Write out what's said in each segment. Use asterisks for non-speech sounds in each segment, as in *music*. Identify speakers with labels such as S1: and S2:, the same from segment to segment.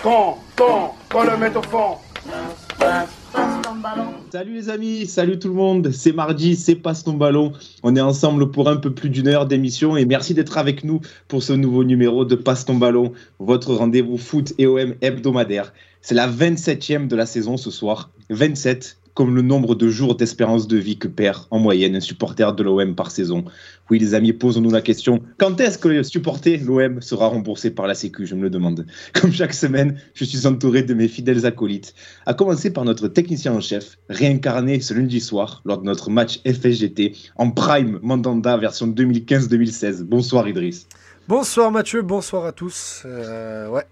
S1: Fond, fond, faut le mettre au fond.
S2: Salut les amis, salut tout le monde, c'est mardi, c'est Passe ton ballon. On est ensemble pour un peu plus d'une heure d'émission et merci d'être avec nous pour ce nouveau numéro de Passe ton ballon, votre rendez-vous foot et OM hebdomadaire. C'est la 27e de la saison ce soir, 27 comme le nombre de jours d'espérance de vie que perd en moyenne un supporter de l'OM par saison. Oui, les amis, posons-nous la question quand est-ce que supporter l'OM sera remboursé par la Sécu Je me le demande. *laughs* Comme chaque semaine, je suis entouré de mes fidèles acolytes, à commencer par notre technicien en chef, réincarné ce lundi soir lors de notre match FSGT en Prime Mandanda version 2015-2016. Bonsoir Idriss.
S3: Bonsoir Mathieu, bonsoir à tous. Euh, ouais,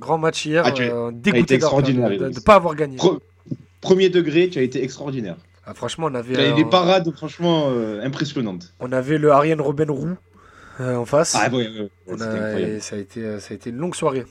S3: grand match hier,
S2: Ah, tu-
S3: euh, dégoûté
S2: extraordinaire,
S3: de ne pas avoir gagné.
S2: Premier degré, tu as été extraordinaire.
S3: Ah, franchement, on avait, euh,
S2: des parades franchement euh, impressionnantes.
S3: on avait le Ariane Robben Roux euh, en face.
S2: Ah ouais, ouais,
S3: On
S2: c'était
S3: a-
S2: incroyable.
S3: et ça, a été, euh, ça a été une longue soirée.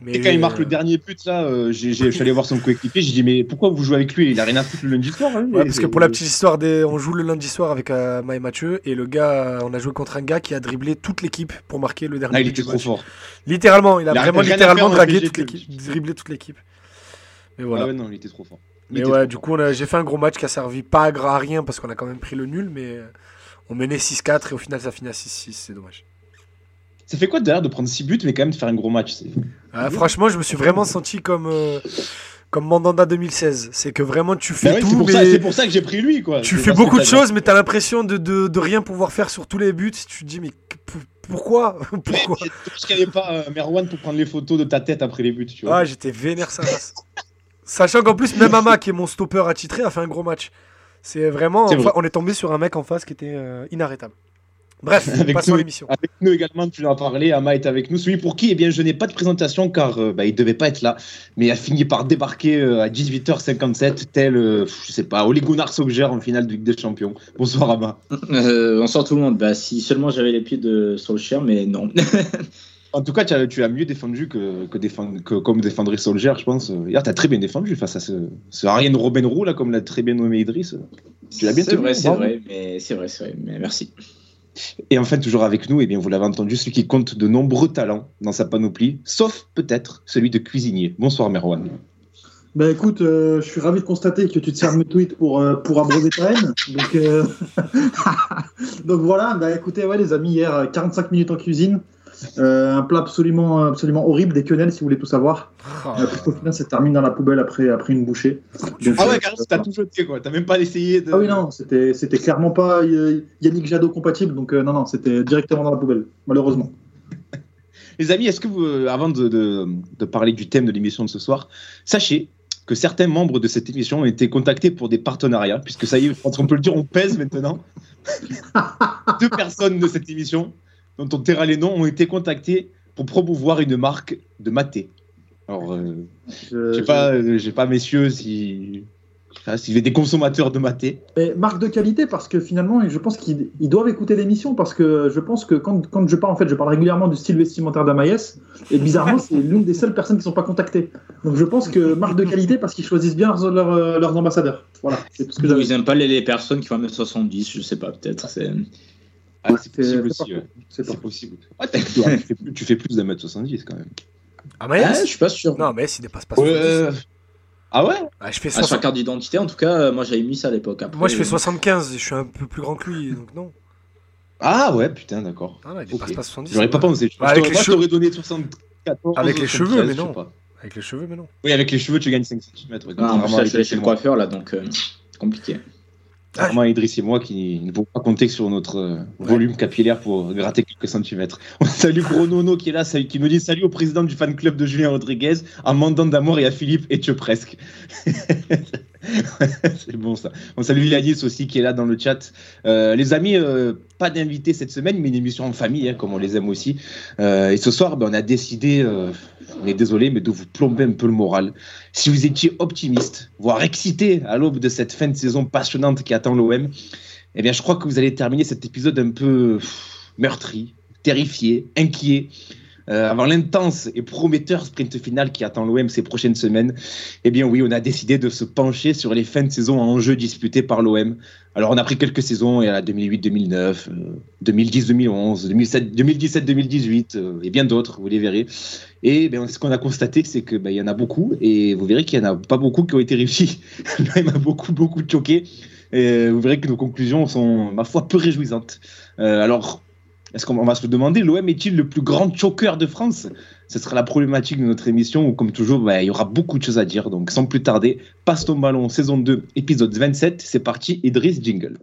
S3: Mais,
S2: Et quand il marque le dernier but, là, euh, je suis allé voir son coéquipier, j'ai dit, mais pourquoi vous jouez avec lui? Il a rien à foutre le lundi soir. hein,
S3: Ouais, parce que pour la petite histoire, des... on joue le lundi soir avec euh, Maë Mathieu et le gars, on a joué contre un gars qui a dribblé toute l'équipe pour marquer le dernier
S2: Ah, il était trop
S3: match.
S2: fort.
S3: Littéralement, il a
S2: Il a
S3: vraiment littéralement dragué toute l'équipe, dribblé toute l'équipe. Mais
S2: Voilà.
S3: voilà.
S2: ouais, non, il était trop fort.
S3: Mais ouais, du coup, j'ai fait un gros match qui a servi pas à rien parce qu'on a quand même pris le nul, mais on menait 6-4 et au final ça finit à 6-6, c'est dommage.
S2: Ça fait quoi d'ailleurs de prendre 6 buts, mais quand même de faire un gros match.
S3: Ah, franchement, je me suis vraiment senti comme, euh, comme Mandanda 2016. C'est que vraiment tu fais
S2: Bah ouais,
S3: tout,
S2: c'est, pour
S3: mais
S2: ça, c'est pour ça que j'ai pris lui, quoi.
S3: tu fais beaucoup de choses, mais t'as l'impression de, de, de rien pouvoir faire sur tous les buts. Tu te dis, mais pourquoi *laughs* Pourquoi
S2: Parce qu'il n'y avait pas euh, Merwan pour prendre les photos de ta tête après les buts, tu vois.
S3: Ah, j'étais vénère ça. Sachant qu'en plus, même Ama, qui est mon stopper attitré, a fait un gros match. C'est vraiment. Enfin, on est tombé sur un mec en face qui était euh, inarrêtable. Bref, *laughs*
S2: Avec
S3: passons
S2: nous.
S3: à l'émission.
S2: Avec nous également, tu en as parlé, Ama est avec nous. Celui pour qui, eh bien, je n'ai pas de présentation car euh, bah, il devait pas être là, mais il a fini par débarquer euh, à 18h57, tel, euh, je sais pas, Ole Gunnar Solskjaer en finale de Ligue des Champions. Bonsoir Ama.
S4: Euh, bonsoir tout le monde. Bah, si seulement j'avais les pieds de Solskjaer, mais non. *laughs*
S2: En tout cas, tu as, tu as mieux défendu que, que, que comme défendrait Solskjaer, je pense. Hier, tu as très bien défendu face à ce, ce Ariane Roux, là, comme l'a très bien nommé Idriss. Tu l'as bien
S4: C'est vrai, c'est vrai, mais c'est vrai, c'est vrai. Mais merci.
S2: Et enfin, toujours avec nous, eh bien, vous l'avez entendu, celui qui compte de nombreux talents dans sa panoplie, sauf peut-être celui de cuisinier. Bonsoir Merwan.
S5: Bah écoute, euh, je suis ravi de constater que tu te sers de mes tweets pour, euh, pour abreuver ta haine. Donc, euh, *laughs* Donc voilà, bah écoutez, ouais, les amis, hier, euh, 45 minutes en cuisine. Euh, un plat absolument, absolument horrible, des quenelles si vous voulez tout savoir.
S3: Ah,
S5: Euh, au final, ça termine dans la poubelle après, après une bouchée. Donc,
S2: Ah ouais,
S5: euh,
S2: carrément, t'as tout jeté, quoi. T'as même pas essayé de.
S5: Ah oui, non, c'était c'était clairement pas Yannick Jadot compatible, donc euh, non, non, c'était directement dans la poubelle, malheureusement. *laughs*
S2: Les amis, est-ce que vous, avant de, de- de parler du thème de l'émission de ce soir, sachez que certains membres de cette émission ont été contactés pour des partenariats, puisque ça y est, je pense qu'on peut le dire, on pèse maintenant. *laughs* Deux personnes de cette émission, dont on taira les noms, ont été contactées pour promouvoir une marque de maté. Alors, euh,
S5: Je-
S2: sais pas, euh, j'ai pas, messieurs, si. ah, S'il y avait des consommateurs de maté.
S5: Mais marque de qualité parce que finalement, je pense qu'ils ils doivent écouter l'émission parce que je pense que quand, quand je parle, en fait, je parle régulièrement du style vestimentaire d'Amaïs et bizarrement, *laughs* c'est l'une des seules personnes qui ne sont pas contactées. Donc je pense que marque de qualité parce qu'ils choisissent bien leurs, leurs, euh, leurs ambassadeurs. Voilà, c'est tout ce que
S4: Ou
S5: j'avais.
S4: ils aiment pas les, les personnes qui font 1m70, je sais pas, peut-être. C'est-
S2: Ah,
S5: Ouais,
S2: c'est possible
S5: c'est
S2: aussi, ouais.
S5: c'est
S2: possible. Ouais, t'as- tu, fais plus, tu fais plus d'un mètre 70 quand même.
S3: Ah,
S4: Ah,
S3: Maës
S4: je suis pas sûr.
S3: Non, mais il dépasse pas
S2: Ouais,
S3: 70.
S2: euh, Ah ouais?
S3: Ah, je fais
S4: Ah, sur la
S3: 60
S4: carte d'identité, en tout cas, euh, moi j'avais mis ça à l'époque. Après,
S3: Moi, je fais
S4: euh,
S3: 75, je suis un peu plus grand que lui, donc non.
S2: Ah ouais, putain, d'accord.
S3: Ah, non, il dépasse
S2: Ok.
S3: pas 70.
S2: J'aurais pas pensé. Je
S3: Bah, avec
S2: moi, je
S3: cheveux-
S2: t'aurais donné 74.
S3: Avec les
S2: 73,
S3: cheveux, mais non. Avec les cheveux, mais non.
S2: Oui, avec les cheveux, tu gagnes 5 cm.
S4: Ah, en plus, là, je suis allé chez le coiffeur là, donc euh, compliqué.
S3: Ah,
S2: Vraiment, Idriss et moi qui ne pouvons pas compter sur notre euh, volume capillaire pour gratter quelques centimètres. *laughs* On salue Gros Nono qui est là, qui nous dit salut au président du fan club de Julien Rodriguez, à Mandant d'amour et à Philippe et tu presque. *laughs* *laughs* C'est bon ça. On salue Yanis aussi qui est là dans le chat. Euh, les amis, euh, pas d'invité cette semaine, mais une émission en famille, hein, comme on les aime aussi. Euh, et ce soir, ben, on a décidé, on est désolé, mais de vous plomber un peu le moral. Si vous étiez optimiste, voire excité à l'aube de cette fin de saison passionnante qui attend l'OM, eh bien, je crois que vous allez terminer cet épisode un peu meurtri, terrifié, inquiet. Euh, avant l'intense et prometteur sprint final qui attend l'OM ces prochaines semaines, eh bien oui, on a décidé de se pencher sur les fins de saison en jeu disputés par l'OM. Alors on a pris quelques saisons, il y a la 2008-2009, 2010-2011, 2017-2018 et bien d'autres, vous les verrez. Et ben, ce qu'on a constaté, c'est qu'il ben, y en a beaucoup, et vous verrez qu'il n'y en a pas beaucoup qui ont été réussis. il y en a beaucoup, beaucoup choqués. Et vous verrez que nos conclusions sont, ma foi, peu réjouissantes. Euh, alors, est-ce qu'on va se demander, l'OM est-il le plus grand choker de France? Ce sera la problématique de notre émission où, comme toujours, bah, il y aura beaucoup de choses à dire. Donc, sans plus tarder, passe ton ballon, saison 2, épisode 27. C'est parti, Idriss Jingle.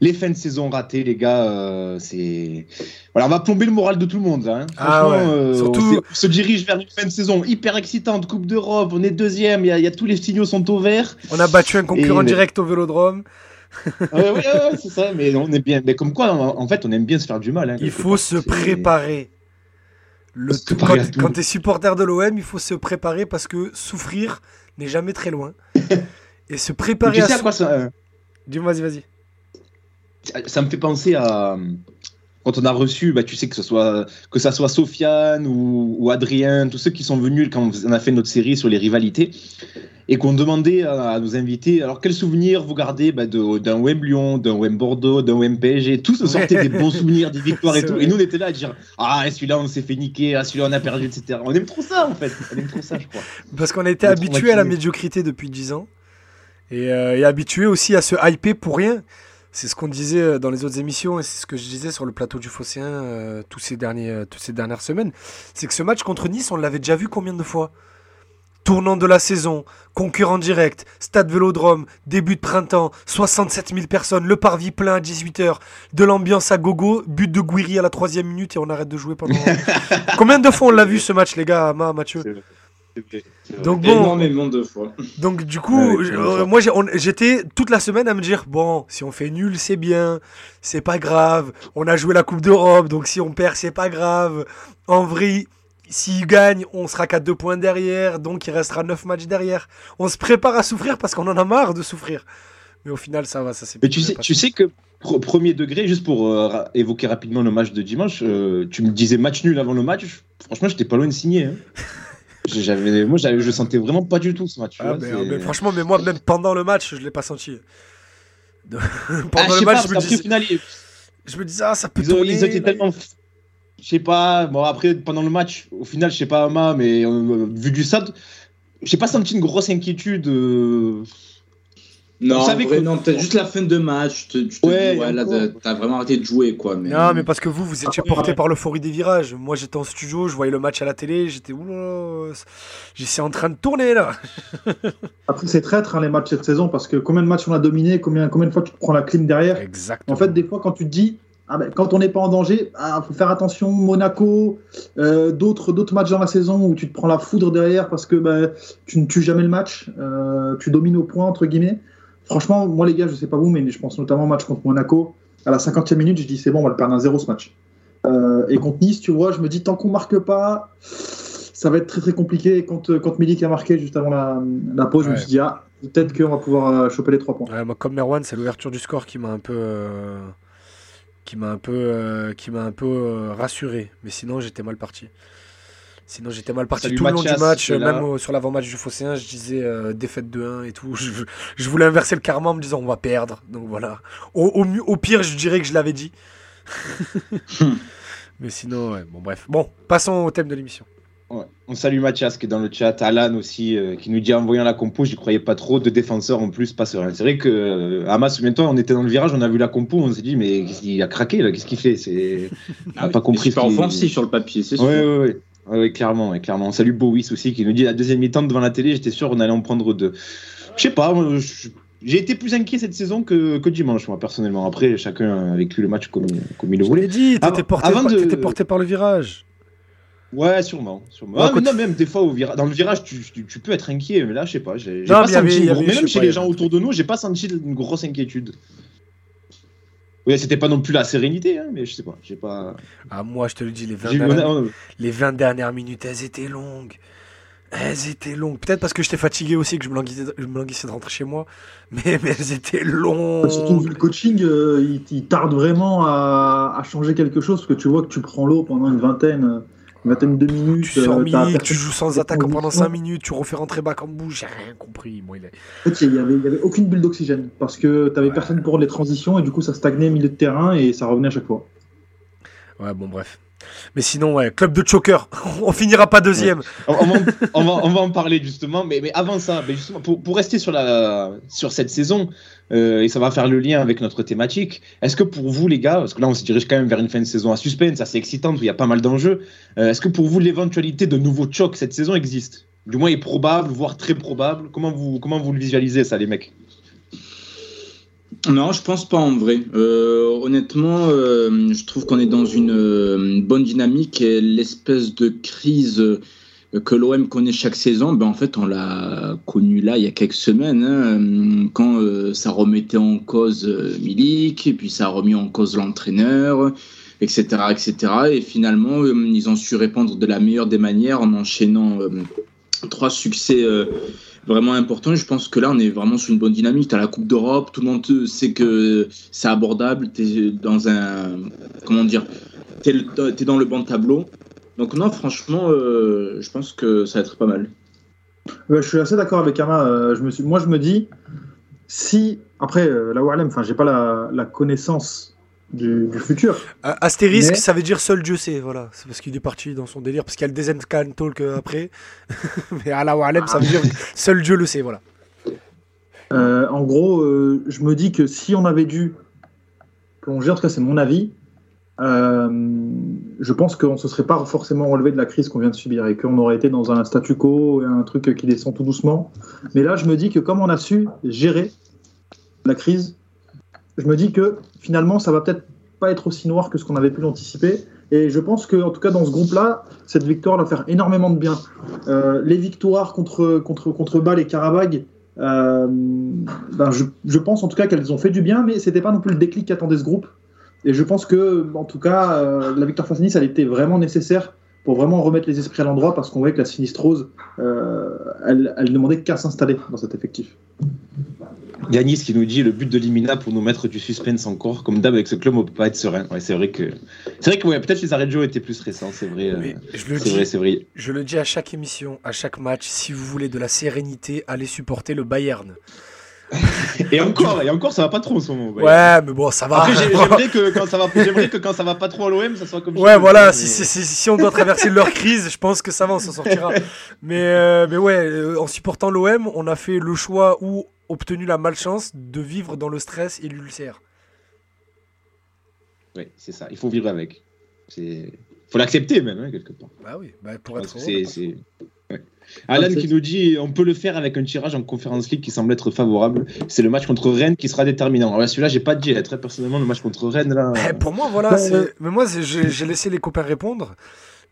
S2: Les fins de saison ratées, les gars, euh, c'est. Voilà, on va plomber le moral de tout le monde. Hein.
S3: Ah ouais. Euh, Surtout...
S2: on, se dirige vers une fin de saison hyper excitante, Coupe d'Europe, on est deuxième, il y, a tous les signaux sont au vert.
S3: On a battu un concurrent direct au Vélodrome.
S2: oui, ouais, c'est ça, mais on est bien. Mais comme quoi, en, fait, on aime bien se faire du mal. Hein,
S3: il faut se préparer. Le quand, quand tu es supporter de l'OM, il faut se préparer parce que souffrir n'est jamais très loin. *laughs* Et se préparer
S2: tu sais à. quoi ça... Euh
S3: Dis-moi, vas-y, vas-y
S2: ça me fait penser à quand on a reçu, bah, tu sais que ce soit que ça soit Sofiane ou, Adrien, tous ceux qui sont venus quand on a fait notre série sur les rivalités et qu'on demandait à, nos invités, alors quels souvenirs vous gardez bah, d'un Wem Lyon, d'un Wem Bordeaux, d'un Wem PSG, tous sortaient des bons souvenirs, des victoires et *laughs* tout. Et nous on était là à dire ah celui-là on s'est fait niquer, ah celui-là on a perdu, etc. On aime trop ça en fait, on aime trop ça je crois.
S3: Parce qu'on a été habitué à la médiocrité depuis 10 ans et, euh, et habitué aussi à se hyper pour rien. C'est ce qu'on disait euh, dans les autres émissions et c'est ce que je disais sur le plateau du Phocéen euh, tous ces derniers, euh, toutes ces dernières semaines. C'est que ce match contre Nice, on l'avait déjà vu combien de fois? Tournant de la saison, concurrent direct, stade vélodrome, début de printemps, 67 000 personnes, le parvis plein à 18h, de l'ambiance à gogo, but de Guiri à la troisième minute et on arrête de jouer pendant. *laughs* combien de fois on l'a vu ce match, les gars, Mathieu?
S4: Donc bon, énormément de fois.
S3: Donc du coup, euh, moi j'étais toute la semaine à me dire bon, si on fait nul, c'est bien, c'est pas grave. On a joué la Coupe d'Europe, donc si on perd, c'est pas grave. En vrai, s'il gagne, on sera qu'à deux points derrière, donc il restera 9 matchs derrière. On se prépare à souffrir parce qu'on en a marre de souffrir. Mais au final, ça va, ça c'est.
S2: Mais tu sais, tu sais que premier degré, juste pour euh, évoquer rapidement le match de dimanche, euh, tu me disais match nul avant le match. Franchement, j'étais pas loin de signer. Hein. J'avais, moi, je sentais vraiment pas du tout ce match.
S3: Ah, mais, franchement, mais moi, même pendant le match, je l'ai pas senti. *laughs* pendant ah, le match, je, me dis... final, je me disais, ah, ça peut
S2: ils, ils étaient tellement. Je sais pas, bon, après, pendant le match, au final, je sais pas, Ama, mais euh, vu du stade, j'ai pas senti une grosse inquiétude. Euh,
S4: non, non peut-être juste la fin de match. Tu te, ouais, dis, ouais, là, t'as vraiment arrêté de jouer, quoi. Mais...
S3: Non, mais parce que vous, vous étiez porté par l'euphorie des virages. Moi, j'étais en studio, je voyais le match à la télé, j'étais, oula, j'étais en train de tourner, là. *laughs*
S5: Après, c'est traître, hein, les matchs cette saison, parce que combien de matchs on a dominé, combien, combien de fois tu te prends la clim derrière?
S3: Exactement.
S5: En fait, des fois, quand tu te dis, ah ben, quand on n'est pas en danger, il ah, faut faire attention. Monaco, euh, d'autres, d'autres matchs dans la saison où tu te prends la foudre derrière parce que ben, tu ne tues jamais le match, euh, tu domines au point, entre guillemets. Franchement, moi les gars, je sais pas vous, mais je pense notamment au match contre Monaco. À la 50e minute, je dis c'est bon, on va le perdre un 0 ce match. Euh, et contre Nice, tu vois, je me dis tant qu'on marque pas, ça va être très très compliqué. Et quand, euh, quand Milik a marqué juste avant la, pause, je me suis dit ah, peut-être qu'on va pouvoir euh, choper les 3 points.
S3: moi, comme Merwan, c'est l'ouverture du score qui m'a un peu. qui m'a un peu, qui m'a un peu rassuré, mais sinon j'étais mal parti. Sinon, j'étais mal parti tout le long du match. Même sur l'avant-match du Phocéen, je disais euh, défaite de 1 et tout. *laughs* Je, voulais inverser le karma en me disant on va perdre. Donc voilà. Au, au, pire, je dirais que je l'avais dit. *laughs* Mais sinon, ouais. bon, bref. Bon, passons au thème de l'émission.
S2: On salue Mathias qui est dans le chat, Alan aussi, euh, qui nous dit en voyant la compo, j'y croyais pas trop, de défenseurs en plus, pas serein. C'est vrai que euh, Hamas, souviens-toi, on était dans le virage, on a vu la compo, on s'est dit, mais il a craqué là, qu'est-ce qu'il fait? C'est...
S4: On n'a pas compris. C'est pas offensif sur le papier, c'est sûr.
S2: Oui, oui, oui. Clairement, et clairement. Salut Bovis aussi qui nous dit la deuxième mi-temps devant la télé, j'étais sûr qu'on allait en prendre deux. Je sais pas, j'ai été plus inquiet cette saison que, que, dimanche, moi personnellement. Après, chacun a vécu le match comme, comme il le voulait.
S3: Je dit, t'étais porté, par, porté par le virage.
S2: Ouais, sûrement. sûrement. Ah, mais non, même des fois, au dans le virage, tu, tu, peux être inquiet, mais là, je sais pas. J'ai pas senti. même chez les gens autour de nous, j'ai pas senti une grosse inquiétude. Oui, c'était pas non plus la sérénité, hein, mais je sais pas. J'ai pas.
S3: Ah, moi, je te le dis, les 20, dernières... les 20 dernières minutes, elles étaient longues. Elles étaient longues. Peut-être parce que j'étais fatigué aussi, que je me, languissais, de rentrer chez moi. *laughs* Mais, mais elles étaient longues.
S5: Surtout vu le coaching, euh, il, tarde vraiment à, changer quelque chose. Parce que tu vois que tu prends l'eau pendant une vingtaine, une vingtaine de minutes.
S3: Tu, sors euh, tu joues sans attaque pendant 5 minutes, tu refais rentrer back en bouche. J'ai rien compris. Moi, il
S5: il n'y avait, avait, aucune bulle d'oxygène. Parce que tu personne pour les transitions. Et du coup, ça stagnait au milieu de terrain et ça revenait à chaque fois.
S3: Ouais, bon, bref. Mais sinon, ouais, club de choker. *laughs* on finira pas deuxième.
S2: On, va, en parler justement. Mais, mais avant ça, justement, pour, pour, rester sur, la, sur cette saison, euh, et ça va faire le lien avec notre thématique, est-ce que pour vous, les gars, parce que là, on se dirige quand même vers une fin de saison à suspense, assez excitante, où il y a pas mal d'enjeux, euh, est-ce que pour vous, l'éventualité de nouveaux chocs cette saison existe? Du moins, est probable, voire très probable. Comment vous, comment vous le visualisez, ça, les mecs?
S6: Non, je pense pas en vrai. Euh, honnêtement, euh, je trouve qu'on est dans une, euh, bonne dynamique et l'espèce de crise que l'OM connaît chaque saison, ben en fait, on l'a connu là il y a quelques semaines, hein, quand ça remettait en cause Milik, et puis ça a remis en cause l'entraîneur, etc., etc. Et finalement, ils ont su répondre de la meilleure des manières en enchaînant trois succès vraiment important. Je pense que là, on est vraiment sur une bonne dynamique. Tu as la Coupe d'Europe, tout le monde sait que c'est abordable. Tu es dans un. Comment dire Tu dans le bon tableau. Donc, non, franchement, euh, je pense que ça va être pas mal.
S5: je suis assez d'accord avec Ama. Euh, je me suis, moi, je me dis, si. Après, euh, la Warlem, enfin, j'ai pas la connaissance du, futur.
S3: astérisque, ça veut dire seul Dieu sait, voilà. C'est parce qu'il est parti dans son délire, parce qu'il y a le Desencan Talk euh, après. *laughs* Mais la Walem, ça veut dire seul Dieu le sait, voilà.
S5: Euh, en gros, euh, je me dis que si on avait dû plonger, en tout cas c'est mon avis, je pense qu'on ne se serait pas forcément relevé de la crise qu'on vient de subir et qu'on aurait été dans un statu quo, un truc qui descend tout doucement. Mais là, je me dis que comme on a su gérer la crise, je me dis que finalement, ça va peut-être pas être aussi noir que ce qu'on avait pu l'anticiper. Et je pense que, en tout cas, dans ce groupe-là, cette victoire va faire énormément de bien. Euh, les victoires contre, contre, contre Bâle et Karabag, euh, ben je, je, pense en tout cas qu'elles ont fait du bien, mais c'était pas non plus le déclic qu'attendait ce groupe. Et je pense que, en tout cas, euh, la victoire face à Nice, elle était vraiment nécessaire pour vraiment remettre les esprits à l'endroit parce qu'on voyait que la sinistrose, elle, elle demandait qu'à s'installer dans cet effectif.
S2: Yanis qui nous dit le but de Limina pour nous mettre du suspense encore. Comme d'hab, avec ce club, on peut pas être serein. Ouais, c'est vrai que, c'est vrai que ouais, peut-être les arrêts de jeu étaient plus récents, c'est vrai. Euh, je le dis, c'est vrai.
S3: Je le dis à chaque émission, à chaque match. Si vous voulez de la sérénité, allez supporter le Bayern. *laughs*
S2: et encore, et encore, ça va pas trop en ce moment.
S3: Ouais, mais bon, ça va.
S2: Après, j'aimerais que *laughs* quand ça va, j'aimerais que quand ça va pas trop à l'OM, ça soit comme.
S3: Ouais, voilà. Si, si, si, on doit traverser leur crise, je pense que ça va, on s'en sortira. *laughs* mais, euh, mais ouais, euh, en supportant l'OM, on a fait le choix où obtenu la malchance de vivre dans le stress et l'ulcère.
S2: Oui, c'est ça. Il faut vivre avec. Il faut l'accepter même, hein, quelque part.
S3: Bah oui, bah pour être.
S2: C'est. Alan qui nous dit on peut le faire avec un tirage en conférence league qui semble être favorable. C'est le match contre Rennes qui sera déterminant. Alors celui-là, j'ai pas dit. Très personnellement, le match contre Rennes là.
S3: Eh, pour moi, voilà. Mais moi, j'ai laissé les copains répondre.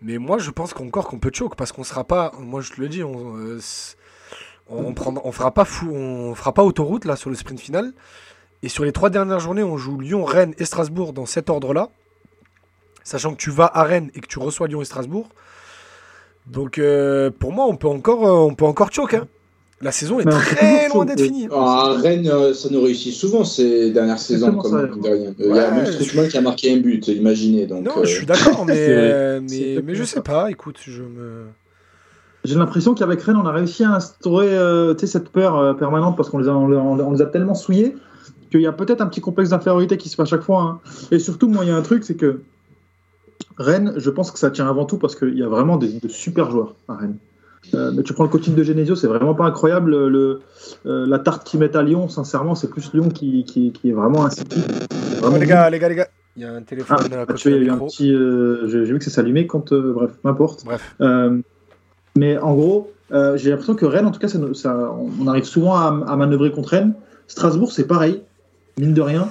S3: Mais moi, je pense qu'encore qu'on peut choke parce qu'on sera pas. Moi, je te le dis. On, on, prend, on fera pas fou, on fera pas autoroute là sur le sprint final. Et sur les trois dernières journées, on joue Lyon, Rennes et Strasbourg dans cet ordre-là. Sachant que tu vas à Rennes et que tu reçois Lyon et Strasbourg. Donc euh, pour moi, on peut encore, euh, on peut encore choke. Hein. La saison est très loin d'être finie.
S6: Ah, Rennes, euh, ça nous réussit souvent ces dernières saisons. Comme Il y a même qui a marqué un but, imaginez. Donc,
S3: non, je suis d'accord, *laughs* mais, mais, mais, je sais pas. Écoute, je me.
S5: J'ai l'impression qu'avec Rennes, on a réussi à instaurer euh, cette peur euh, permanente parce qu'on les, a, on, les a tellement souillés qu'il y a peut-être un petit complexe d'infériorité qui se fait à chaque fois. Hein. Et surtout, moi, il y a un truc, c'est que Rennes, je pense que ça tient avant tout parce qu'il y a vraiment des, de super joueurs à Rennes. Euh, mais tu prends le coaching de Genesio, c'est vraiment pas incroyable. Le, la tarte qu'ils mettent à Lyon, sincèrement, c'est plus Lyon qui, qui, qui est vraiment insipide.
S3: les gars, les gars, les gars. Il y a un téléphone ah, à côté.
S5: Il y a un petit. J'ai vu que ça s'allumait quand. bref, m'importe.
S3: Bref.
S5: Mais en gros, euh, j'ai l'impression que Rennes, en tout cas, ça, on arrive souvent à, manœuvrer contre Rennes. Strasbourg, c'est pareil, mine de rien.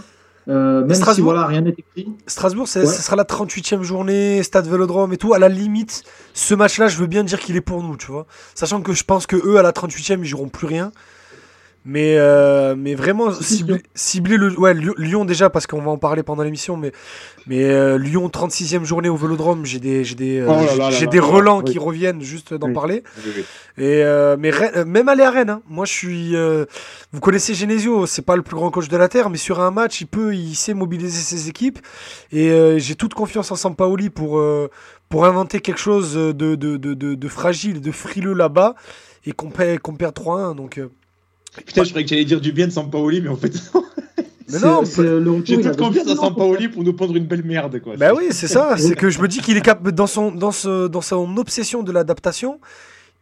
S5: Euh, même si voilà, rien n'est écrit.
S3: Strasbourg, ce sera la 38e journée, stade Vélodrome et tout. À la limite, ce match-là, je veux bien dire qu'il est pour nous, tu vois. Sachant que je pense que eux, à la 38e, ils joueront plus rien. Mais, euh, mais vraiment, cibler, cibler le. Ouais, Lyon, déjà, parce qu'on va en parler pendant l'émission, mais, mais euh, Lyon, 36e journée au vélodrome, j'ai des, j'ai des,
S2: Oh
S3: j'ai relents
S2: Oui.
S3: qui reviennent juste d'en
S2: Oui.
S3: parler.
S2: Oui, oui.
S3: Et euh, mais Rennes- même aller à Rennes, hein. moi je suis. euh, vous connaissez Genesio, c'est pas le plus grand coach de la terre, mais sur un match, il peut, il sait mobiliser ses équipes. Et euh, j'ai toute confiance en Sampaoli pour euh, pour inventer quelque chose de de, de, de, de fragile, de frileux là-bas, et qu'on perd qu'on perd 3-1. Donc euh,
S2: Putain, je croyais que j'allais dire du bien de Sampaoli, mais en fait, *laughs*
S3: mais non.
S5: le retour,
S2: j'ai toute confiance à Sampaoli pour nous pondre une belle merde, quoi.
S3: Bah oui, c'est ça. *laughs* C'est que je me dis qu'il est capable dans son dans ce dans son obsession de l'adaptation,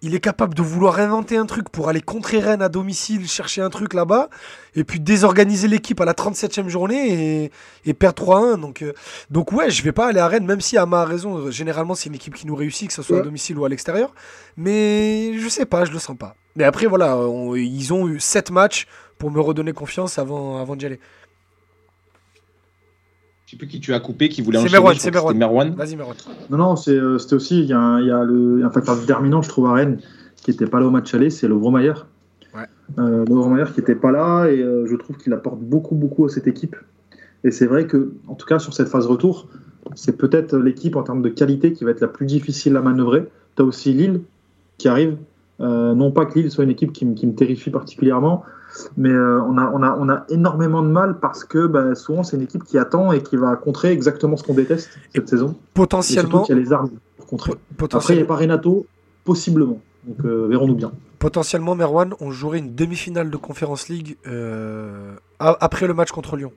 S3: il est capable de vouloir inventer un truc pour aller contrer Rennes à domicile, chercher un truc là-bas, et puis désorganiser l'équipe à la 37e journée et, et perdre 3-1. Donc euh, donc ouais, je vais pas aller à Rennes, même si Ama a raison. Généralement, c'est une équipe qui nous réussit, que ce soit à domicile ou à l'extérieur. Mais je sais pas, je le sens pas. Mais après voilà, on- ils ont eu 7 matchs pour me redonner confiance avant avant d'y aller.
S2: Je sais plus qui tu as coupé, qui voulait
S3: C'est
S2: enchaîner.
S3: Merwan, c'est
S2: c'était Merwan.
S3: Vas-y, Meron.
S5: Non, non, euh, c'était aussi, il y a, un, il y a le, un facteur déterminant, je trouve, à Rennes, qui n'était pas là au match aller, c'est le Vromayer.
S3: Ouais.
S5: Euh, qui n'était pas là, et euh, je trouve qu'il apporte beaucoup, beaucoup à cette équipe. Et c'est vrai que, en tout cas, sur cette phase retour, c'est peut-être l'équipe en termes de qualité qui va être la plus difficile à manœuvrer. Tu as aussi Lille qui arrive. Euh, non pas que Lille soit une équipe qui, me- qui me terrifie particulièrement, mais euh, on, a, on, a, on a énormément de mal parce que bah, souvent c'est une équipe qui attend et qui va contrer exactement ce qu'on déteste cette saison. Et
S3: Potentiellement,
S5: qu'il y a les armes pour contrer. Après, il n'y a pas Renato, possiblement. Donc, euh, verrons-nous bien.
S3: Potentiellement, Merwan, on jouerait une demi-finale de Conference League euh, après le match contre Lyon.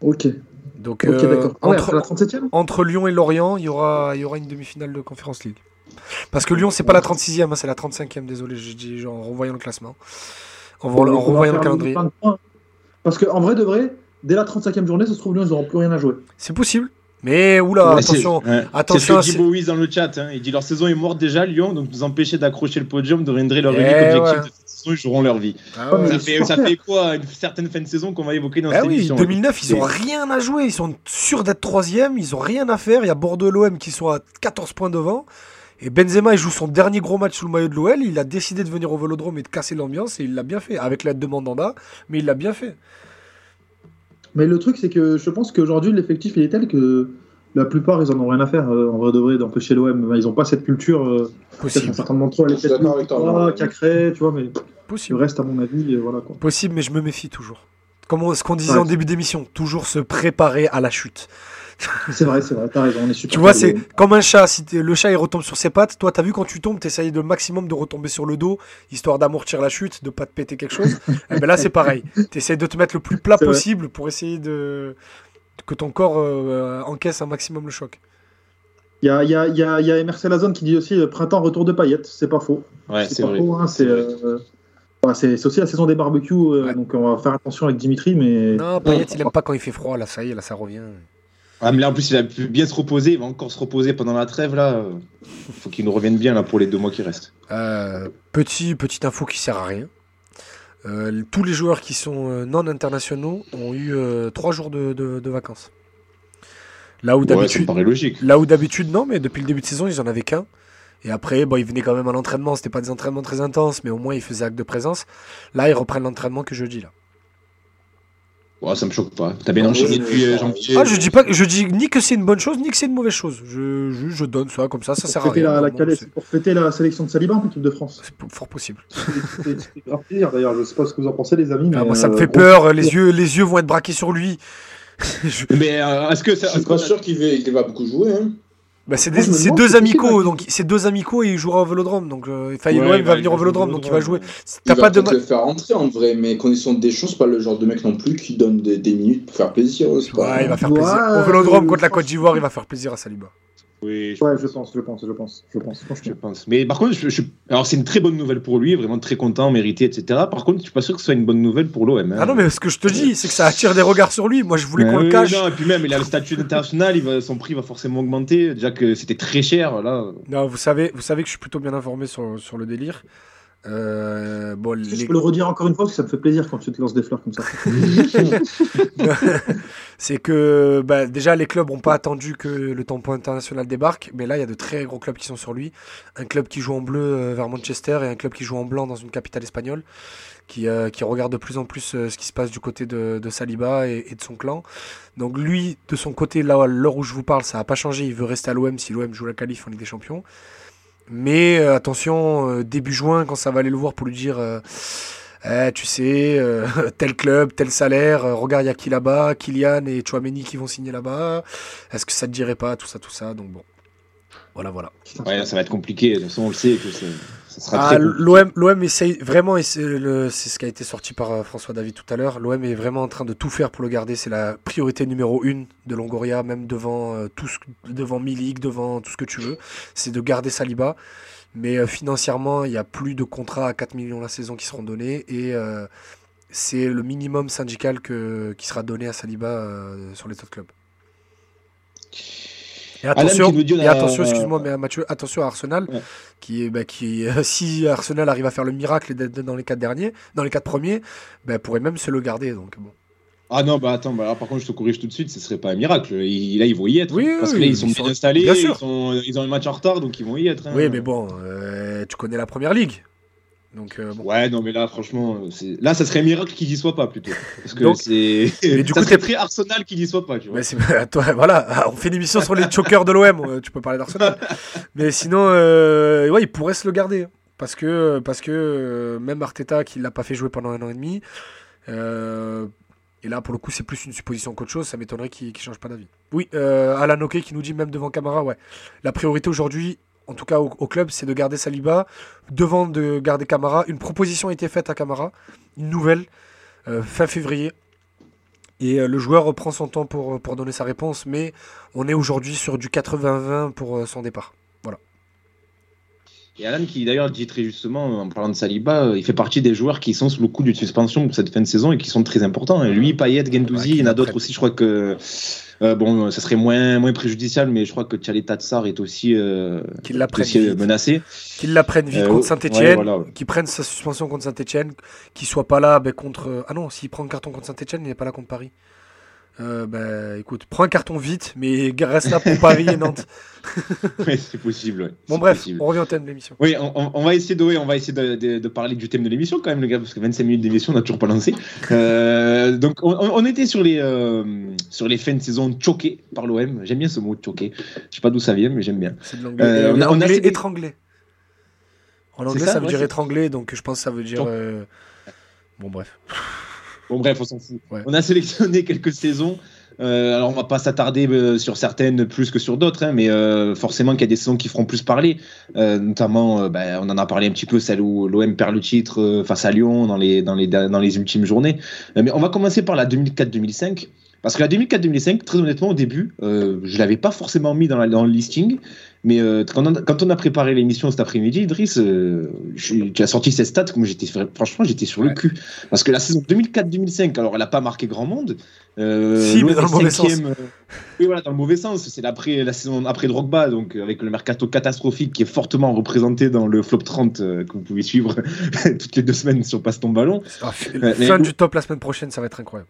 S5: Ok,
S3: Donc, euh.
S5: Ah ouais,
S3: entre,
S5: la 37e
S3: entre Lyon et Lorient, il y aura, il y aura une demi-finale de Conference League. Parce que Lyon, c'est pas la 36e, hein, c'est la 35e, désolé, j'ai dit en revoyant le classement. En, revoyant le calendrier.
S5: plein de points. Parce qu'en vrai de vrai, dès la 35e journée, ça se trouve, Lyon, ils n'auront plus rien à jouer.
S3: C'est possible. Mais oula,
S2: Ouais, c'est-
S3: attention.
S2: ouais.
S3: attention
S2: C'est ce que dit Bowies dans le chat. hein. Il dit leur saison est morte déjà, Lyon, donc nous empêcher d'accrocher le podium deviendrait leur
S3: Eh
S2: unique objectif
S3: ouais.
S2: de cette saison, ils joueront leur vie.
S3: Ah
S2: Ça fait, ça
S5: supporters.
S2: fait quoi une certaine fin de saison qu'on va évoquer dans
S3: Ah
S2: cette
S3: oui,
S2: émission?
S3: 2009, ils ont
S2: C'est-
S3: rien à jouer. Ils sont sûrs d'être troisième. Ils ont rien à faire. Il y a Bordeaux l'OM qui sont à 14 points devant. Et Benzema, il joue son dernier gros match sous le maillot de l'OL. Il a décidé de venir au Vélodrome et de casser l'ambiance. Et il l'a bien fait. Avec l'aide de Mandanda. Mais il l'a bien fait.
S5: Mais le truc, c'est que je pense qu'aujourd'hui, l'effectif, il est tel que la plupart, ils en ont rien à faire, euh, en vrai de vrai, d'empêcher l'OM. Ils n'ont pas cette culture. Euh,
S3: Possible.
S5: d'entre eux,
S6: ouais.
S5: Cacré, tu vois, mais le
S3: Possible.
S5: reste, à mon avis, euh, voilà quoi.
S3: Possible, mais je me méfie toujours. Comme on- ce qu'on disait
S5: Ouais.
S3: en début d'émission. Toujours se préparer à la chute.
S5: C'est vrai, c'est vrai, t'as raison, on est super.
S3: Tu vois, c'est comme un chat. Si le chat il retombe sur ses pattes, toi, t'as vu quand tu tombes, t'essayes de maximum de retomber sur le dos, histoire d'amortir la chute, de pas te péter quelque chose. *laughs* Eh ben là, c'est pareil. T'essayes de te mettre le plus plat
S5: vrai.
S3: possible pour essayer de que ton corps euh, encaisse un maximum le choc.
S5: Il y a, il y, a, il y, a, y a Emerson Lazone qui dit aussi euh, printemps, retour de paillettes, c'est pas faux.
S2: Ouais,
S5: c'est pas
S2: vrai.
S5: faux, hein, c'est. euh, c'est c'est aussi la saison des barbecues, euh,
S3: Ouais.
S5: donc on va faire attention avec Dimitri, mais.
S3: Non, Payet, il aime pas quand il fait froid. Là, ça y est, là, ça revient.
S2: Ah, mais là, en plus, il a pu bien se reposer. Il va encore se reposer pendant la trêve. là. faut qu'il nous revienne bien là, pour les deux mois qui restent.
S3: Euh, petit, petite info qui sert à rien. Euh, tous les joueurs qui sont euh, non internationaux ont eu euh, trois jours de, de- de vacances. Là où d'habitude,
S2: paraît logique.
S3: Là où d'habitude, non, mais depuis le début de saison, ils en avaient qu'un. Et après, bon, ils venaient quand même à l'entraînement. C'était pas des entraînements très intenses, mais au moins ils faisaient acte de présence. Là, ils reprennent l'entraînement que jeudi. Là.
S2: Ouais, ça me choque pas. T'as bien
S6: Ouais,
S2: enchaîné
S6: ouais,
S2: depuis euh, janvier.
S3: Ah, je dis pas, je dis ni que c'est une bonne chose, ni que c'est une mauvaise chose. Je, je, je donne ça comme ça, ça
S5: Pour
S3: sert à rien.
S5: la, la Calais, pour fêter la sélection de Saliba en équipe de France.
S3: C'est fort possible.
S5: C'est c'est grave plaisir d'ailleurs, je sais pas ce que vous en pensez, les amis.
S3: Ah,
S5: mais,
S3: moi, ça me
S5: euh,
S3: fait
S5: gros-
S3: peur. Les yeux, les yeux vont être braqués sur lui. *laughs* Je-
S2: Mais euh, est-ce que ça.
S6: Je suis pas sûr qu'il va, qu'il va beaucoup jouer. Hein.
S3: Bah, c'est des- c'est deux amicaux, donc c'est deux amicaux et il jouera au Vélodrome. Donc, euh, enfin,
S2: Ouais,
S3: va venir au Vélodrome, donc il va jouer.
S6: Il
S3: T'as
S6: va
S3: pas de
S6: le faire rentrer en vrai, mais connaissant des choses, c'est pas le genre de mec non plus qui donne des, des minutes pour faire plaisir. pas-
S3: Ouais, il va faire
S5: Ouais,
S3: plaisir. Au Vélodrome contre la Côte d'Ivoire, il va faire plaisir à Saliba.
S2: Oui, je
S5: Ouais, je pense, je pense, je pense, je pense,
S2: Je pense. Mais par contre, je, je- alors c'est une très bonne nouvelle pour lui, vraiment très content, mérité, etc. Par contre, je suis pas sûr que ce soit une bonne nouvelle pour l'OM. hein.
S3: Ah non, mais ce que je te dis, c'est que ça attire des regards sur lui. Moi, je voulais qu'on
S2: Euh,
S3: le cache.
S2: Non, et puis même, il a le statut international, il va, son prix va forcément augmenter. Déjà que c'était très cher, là.
S3: Non, vous savez, vous savez que je suis plutôt bien informé sur, sur le délire. Euh, bon, les-
S5: Je peux le redire encore une fois parce que ça me fait plaisir quand tu te lances des fleurs comme ça. *laughs*
S3: c'est que bah, déjà les clubs n'ont pas attendu que le tampon international débarque, mais là il y a de très gros clubs qui sont sur lui. Un club qui joue en bleu euh, vers Manchester et un club qui joue en blanc dans une capitale espagnole, qui, euh, qui regarde de plus en plus ce qui se passe du côté de, de Saliba et, et de son clan. Donc lui, de son côté, là l'heure où je vous parle, ça n'a pas changé. Il veut rester à l'OM si l'OM joue la qualif en Ligue des Champions. Mais euh, attention, euh, début juin, quand ça va aller le voir pour lui dire euh, Eh, tu sais, *laughs* tel club, tel salaire, regarde, il y a qui là-bas, Kylian et Chouameni qui vont signer là-bas. Est-ce que ça te dirait pas, tout ça, tout ça? Donc bon. Voilà, voilà.
S2: Ouais, ça va être compliqué. De toute façon, on le sait que c'est-
S3: Ah. L'OM, l'OM essaye vraiment, et c'est le- c'est ce qui a été sorti par euh, François David tout à l'heure. L'OM est vraiment en train de tout faire pour le garder. C'est la priorité numéro une de Longoria, même devant euh, tout ce- devant Milik, devant tout ce que tu veux. C'est de garder Saliba. Mais euh, financièrement, il n'y a plus de contrats à 4 millions la saison qui seront donnés et euh, c'est le minimum syndical que, qui sera donné à Saliba sur les autres clubs. Et attention, attention, excuse-moi, mais Mathieu, attention à Arsenal,
S2: Ouais.
S3: qui bah, qui, euh, *laughs* si Arsenal arrive à faire le miracle d'être dans les quatre derniers, dans les quatre premiers, bah, pourrait même se le garder. Donc bon.
S2: Ah non, bah attends, bah, par contre, je te corrige tout de suite, ce serait pas un miracle. Il- là, ils vont y être.
S3: Oui,
S2: parce que là, ils sont
S3: ils
S2: bien
S3: sont-
S2: installés,
S3: bien
S2: ils,
S3: sûr.
S2: sont- ils ont un match en retard, donc ils vont y être. hein.
S3: Oui, mais bon, euh, tu connais la première ligue. Donc euh, bon.
S2: Ouais, non, mais là, franchement, c'est- là, ça serait un miracle qu'il y soit pas plutôt. Parce que c'est.
S3: Du *laughs*
S2: ça
S3: coup,
S2: serait très Arsenal qu'il y soit pas, tu vois.
S3: Mais toi, voilà, on fait une émission sur les chokers de l'OM, euh, tu peux parler d'Arsenal. *laughs* Mais sinon, euh, ouais, il pourrait se le garder. hein. Parce que, parce que euh, même Arteta, qui l'a pas fait jouer pendant un an et demi, euh, et là, pour le coup, c'est plus une supposition qu'autre chose, ça m'étonnerait qu'il ne change pas d'avis. Oui, euh, Alan Oké qui nous dit même devant Camara, ouais. La priorité aujourd'hui, en tout cas au, club, c'est de garder Saliba, devant de garder Camara. Une proposition a été faite à Camara, une nouvelle, euh, fin février. Et euh, le joueur reprend son temps pour, pour donner sa réponse, mais on est aujourd'hui sur du 80-20 pour euh, son départ.
S2: Et Alan, qui d'ailleurs dit très justement, en parlant de Saliba, euh, il fait partie des joueurs qui sont sous le coup d'une suspension pour cette fin de saison et qui sont très importants. Et lui, Payet, Gendouzi,
S3: Ouais,
S2: il y en a d'autres aussi. Je crois que. euh, bon, ça serait moins, moins préjudiciable, mais je crois que Tchalé Tatsar est aussi, euh,
S3: Qu'il
S2: aussi euh,
S3: vite.
S2: menacé.
S3: Qu'il la prenne vite
S2: Euh,
S3: contre
S2: ouais,
S3: Saint-Etienne,
S2: voilà,
S3: qu'il prenne sa suspension contre Saint-Etienne, qu'il soit pas là ben, contre. euh, Ah non, s'il prend un carton contre Saint-Etienne, il n'est pas là contre Paris. Euh, ben, écoute, prends un carton vite, mais *laughs* reste là pour Paris et Nantes. *laughs*
S2: Ouais, c'est possible. ouais.
S3: Bon, bref,
S2: possible.
S3: on revient au thème de l'émission.
S2: Oui, on, va essayer de, on va essayer de, de- de parler du thème de l'émission quand même, le gars, parce que 25 minutes d'émission, on n'a toujours pas lancé. Euh, *laughs* donc, on, on était sur les, euh, sur les fins de saison choquées par l'OM. J'aime bien ce mot choqué. Je sais pas d'où ça vient, mais j'aime bien.
S3: C'est de l'anglais.
S2: Euh, on a- on a
S3: l'anglais
S2: assez-
S3: étranglé. En anglais, ça,
S2: ça,
S3: veut
S2: ouais,
S3: dire étranglé, donc je pense que ça veut dire. Bon, bref.
S2: Bon, bref, on s'en fout.
S3: Ouais.
S2: On a sélectionné *laughs* quelques saisons. Euh, alors, on va pas s'attarder euh, sur certaines plus que sur d'autres, hein, mais euh, forcément qu'il y a des saisons qui feront plus parler. Notamment, bah, on en a parlé un petit peu, celle où l'OM perd le titre face à Lyon dans les, dans les, dans les ultimes journées. Mais on va commencer par la 2004-2005. Parce que la 2004-2005, très honnêtement, au début, euh, je l'avais pas forcément mis dans, la- dans le listing. Mais euh, quand, on a, quand on a préparé l'émission cet après-midi, Idriss, euh, tu as sorti ces stats, comme j'étais franchement, j'étais sur le cul. Parce que la saison 2004-2005, alors elle n'a pas marqué grand monde.
S3: Si, mais dans le mauvais
S2: euh, oui, voilà, dans le mauvais sens. C'est l'après, la saison après Drogba, donc avec le mercato catastrophique qui est fortement représenté dans le flop 30 euh, que vous pouvez suivre *laughs* toutes les deux semaines sur Passe ton ballon. Mais-
S3: fin du top la semaine prochaine, ça va être incroyable.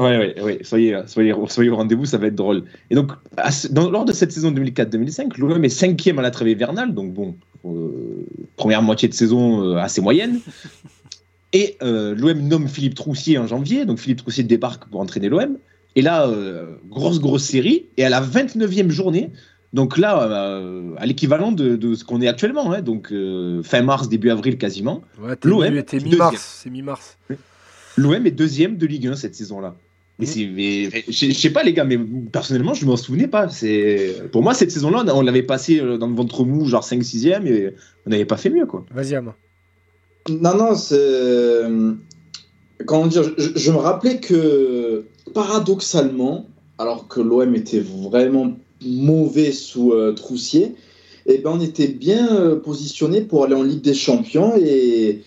S2: Ouais, ouais, ouais. Soyez, soyez, soyez au rendez-vous, ça va être drôle. Et donc, à ce- dans- lors de cette saison 2004-2005, l'OM est cinquième à la trêve hivernale, donc bon, euh, première moitié de saison euh, assez moyenne. Et euh, l'OM nomme Philippe Troussier en janvier, donc Philippe Troussier débarque pour entraîner l'OM. Et là, grosse, grosse série. Et à la 29e journée, donc là, euh, à l'équivalent de, de ce qu'on est actuellement, hein, donc euh, fin mars, début avril quasiment,
S3: Ouais,
S2: L'OM,
S3: mi-mars. C'est mi-mars.
S2: L'OM est deuxième de Ligue 1 cette saison-là. Mais c'est, mais- je sais pas les gars, mais personnellement je m'en souvenais pas. C'est pour moi cette saison-là, on l'avait passé euh, dans le ventre mou, genre 5-6e, et on n'avait pas fait mieux quoi.
S3: Vas-y, Ama.
S6: Non, non, c'est. Comment dire je, je me rappelais que, paradoxalement, alors que l'OM était vraiment mauvais sous euh, Troussier, eh ben, on était bien euh, positionné pour aller en Ligue des Champions et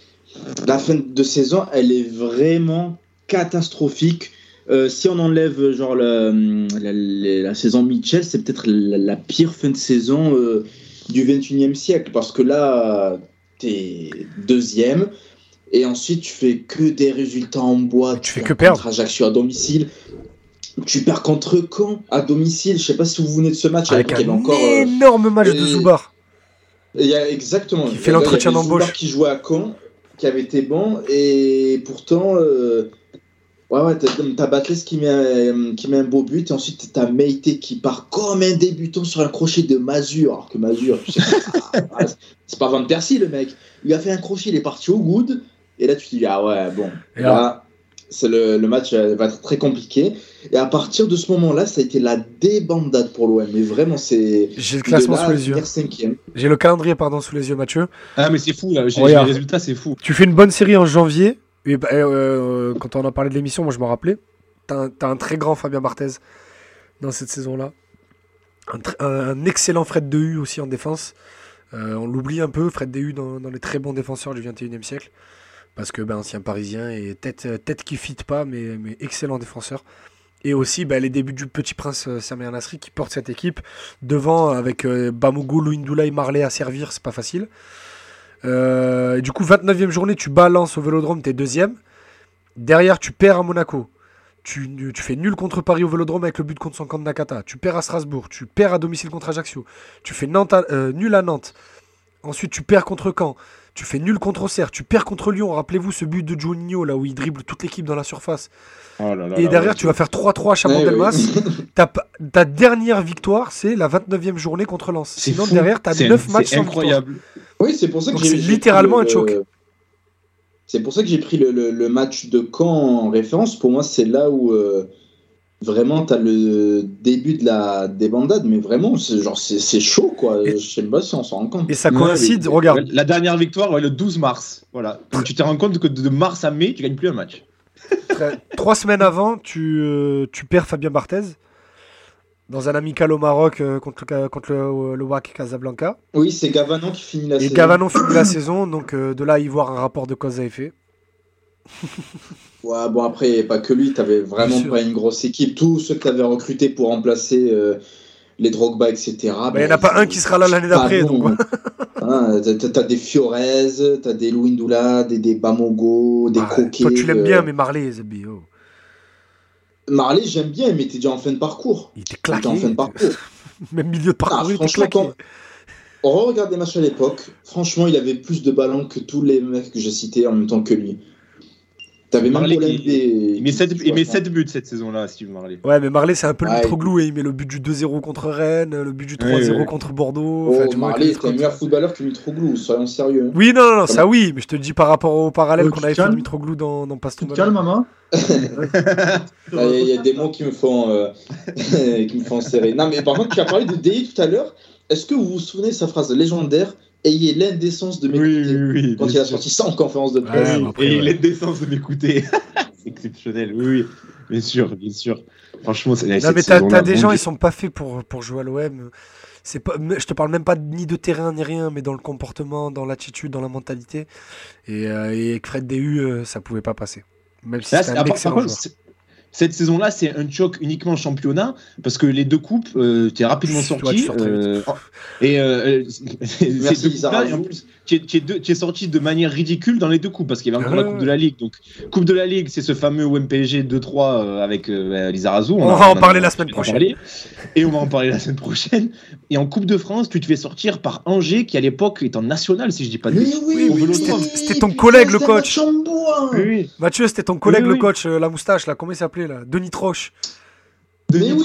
S6: la fin de saison, elle est vraiment catastrophique. Euh, si on enlève genre la, la- la saison Mitchell, c'est peut-être la, pire fin de saison euh, du 21e siècle parce que là, t'es deuxième. Et ensuite, tu fais que des résultats en bois.
S3: Tu fais
S6: perds
S3: que perdre.
S6: Ajaccio à domicile. Tu perds contre Caen à domicile. Je sais pas si vous vous venez de ce match.
S3: Avec
S6: y
S3: un
S6: encore. euh,
S3: énorme match de Zubar.
S6: il y a exactement.
S3: Qui fait
S6: Il a-
S3: l'entretien d'embauche.
S6: Qui jouait à Caen, qui avait été bon, et pourtant, ouais, ouais, t'as, t'as Batles qui met, un, qui met un beau but, et ensuite t'as Meite qui part comme un débutant sur un crochet de Mazur, alors que Mazur, tu sais, ah, *laughs* ah, c'est pas Van Persie le mec. Il a fait un crochet, il est parti au good, et là tu te dis ah ouais bon,
S3: Et
S6: là. c'est le, le match euh, va être très compliqué. Et à partir de ce moment-là, ça a été la débandade pour l'OM. Mais vraiment, c'est.
S3: J'ai le classement sous les yeux. J'ai le calendrier pardon sous les yeux, Mathieu.
S2: Ah, mais c'est fou, là. J'ai
S3: Regarde.
S2: les résultats, c'est fou.
S3: Tu fais une bonne série en janvier. Bah, euh, quand on a parlé de l'émission, moi je me rappelais. T'as un, un très grand Fabien Barthez dans cette saison-là. Un, excellent Fred Dehu aussi en défense. Euh, on l'oublie un peu, Fred Dehu dans, les très bons défenseurs du 21e siècle. Parce que ben, ancien parisien et tête, tête qui fit pas, mais, excellent défenseur. Et aussi ben, les débuts du petit prince euh, Samir Nasri qui porte cette équipe. Devant, avec Bamogou, Louindoula et Marley à servir, c'est pas facile. Euh, du coup, 29e journée, tu balances au vélodrome, t'es deuxième. Derrière, tu perds à Monaco. Tu, fais nul contre Paris au vélodrome avec le but contre son camp de Nakata. Tu perds à Strasbourg. Tu perds à domicile contre Ajaccio. Tu fais euh, nul à Nantes. Ensuite, tu perds contre Caen. Tu fais nul contre Auxerre. Tu perds contre Lyon. Rappelez-vous ce but de Juninho, là où il dribble toute l'équipe dans la surface.
S2: Oh là là
S3: Et
S2: là,
S3: derrière, tu vas faire 3-3 à
S6: Ouais,
S3: Chaban-Delmas.
S6: ouais. *laughs*
S3: Ta, dernière victoire, c'est la 29e journée contre Lens.
S2: C'est
S3: Sinon,
S2: fou.
S3: derrière, tu as
S2: C'est-
S3: 9 matchs
S2: C'est
S3: sans
S2: incroyable.
S6: Oui, c'est pour ça que j'ai.
S3: littéralement
S6: pris
S3: un
S6: le-
S3: choke.
S6: C'est pour ça que j'ai pris le, le- le match de Caen en référence. Pour moi, c'est là où euh, vraiment tu as le début de la débandade, mais vraiment, c'est genre c'est chaud quoi.
S3: Et-
S6: Je sais pas si on s'en rend compte.
S3: Et ça coïncide, regarde,
S2: La dernière victoire, ouais, le 12 mars. Voilà. Donc, tu te rends compte que de mars à mai, tu gagnes plus un match.
S3: Trois semaines avant, tu, euh, tu perds Fabien Barthez dans un amical au Maroc euh, contre, le, contre le, le WAC Casablanca.
S6: Oui, c'est Gavanon qui finit la
S3: Et
S6: saison.
S3: Gavanon finit la saison, donc euh, de là à y voir un rapport de cause à effet.
S6: Ouais, bon après, pas que lui, t'avais
S3: Bien
S6: vraiment pas une grosse équipe. Tous ceux que t'avais recrutés pour remplacer euh, les Drogba, etc.
S3: Il
S6: bah,
S3: n'y en a pas un qui sera là l'année d'après. donc, *laughs*
S6: Hein, t'as- t'as t'as des Fiorez, t'as des Louindoula, des, des Bamogo, des
S3: ouais.
S6: Coquet.
S3: Toi, tu l'aimes
S6: euh,
S3: bien, mais Marley, Zabi, oh.
S6: Marley, j'aime bien, mais t'es déjà en fin de parcours.
S3: il était
S6: T'es en
S3: claqué.
S6: fin de parcours. *laughs*
S3: Même milieu de parcours,
S6: Ah,
S3: il était
S6: franchement,
S3: claqué.
S6: quand- On regarde des matchs à l'époque. Franchement, il avait plus de ballons que tous les mecs que j'ai cités en même temps que lui. T'avais même
S2: Marley qui- Il met 7,
S6: qui-
S2: il met sept buts cette saison-là, Steve Marley.
S3: Ouais, mais Marley, c'est un peu le
S6: Ouais.
S3: Mitroglou. Et il met le but du 2-0 contre Rennes, le but du
S2: Ouais,
S3: 3-0
S2: ouais.
S3: contre Bordeaux.
S6: Oh,
S3: Enfin,
S6: Marley était un meilleur footballeur que Mitroglou, soyons sérieux.
S3: Oui, non, non, non, ça oui, mais je te dis par rapport au parallèle
S5: Oh,
S3: qu'on avait fait de Mitroglou dans, dans Passe ton
S5: Tu te
S3: ballon.
S5: calmes, maman *laughs*
S6: Ah, Il y, a- il y a des mots qui me font, euh, *laughs* qui me font serrer. Non, mais par contre, tu as parlé de DI tout à l'heure. Est-ce que vous vous souvenez de sa phrase légendaire Ayez l'indécence de m'écouter
S2: oui, oui.
S6: quand il a sorti ça en conférence de
S3: Ouais,
S6: presse.
S3: après,
S2: Et
S3: ouais.
S2: il a décence de m'écouter. *laughs* c'est exceptionnel, oui, oui. Bien sûr, bien sûr. Franchement, c'est
S3: Non, mais t'as des
S2: bon
S3: gens, ils sont pas faits pour, pour jouer à l'OM. C'est pas, je te parle même pas ni de terrain ni rien, mais dans le comportement, dans l'attitude, dans la mentalité. Et, euh, et avec Fred DU, euh, ça pouvait pas passer. Même si
S2: c'est-
S3: un
S2: par- par
S3: excellent
S2: contre,
S3: joueur.
S2: c'est- cette saison-là, c'est un choc uniquement en championnat parce que les deux coupes, euh, tu es rapidement sorti. euh, et euh, *laughs*
S6: Merci,
S2: et en plus, tu es, tu es deux- tu es sorti de manière ridicule dans les deux coupes parce qu'il y avait encore
S3: Ah
S2: la Coupe
S3: ouais.
S2: de la Ligue. Donc, Coupe de la Ligue, c'est ce fameux OMPG 2-3 euh, avec euh, Lisa Razou.
S3: On va en parler la semaine prochaine.
S2: Et on va en parler la semaine prochaine. Et en Coupe de France, tu te fais sortir par Angers qui à l'époque est en national, si je dis pas de bêtises.
S6: oui,
S3: oui,
S2: Vélodrome.
S3: c'était- ton collègue, le coach.
S2: Oui, oui.
S3: Mathieu, c'était ton collègue,
S2: Oui,
S3: le
S2: oui.
S3: coach, euh, la moustache, là, comment il s'appelait, là? Denis Troche.
S6: Mais oui,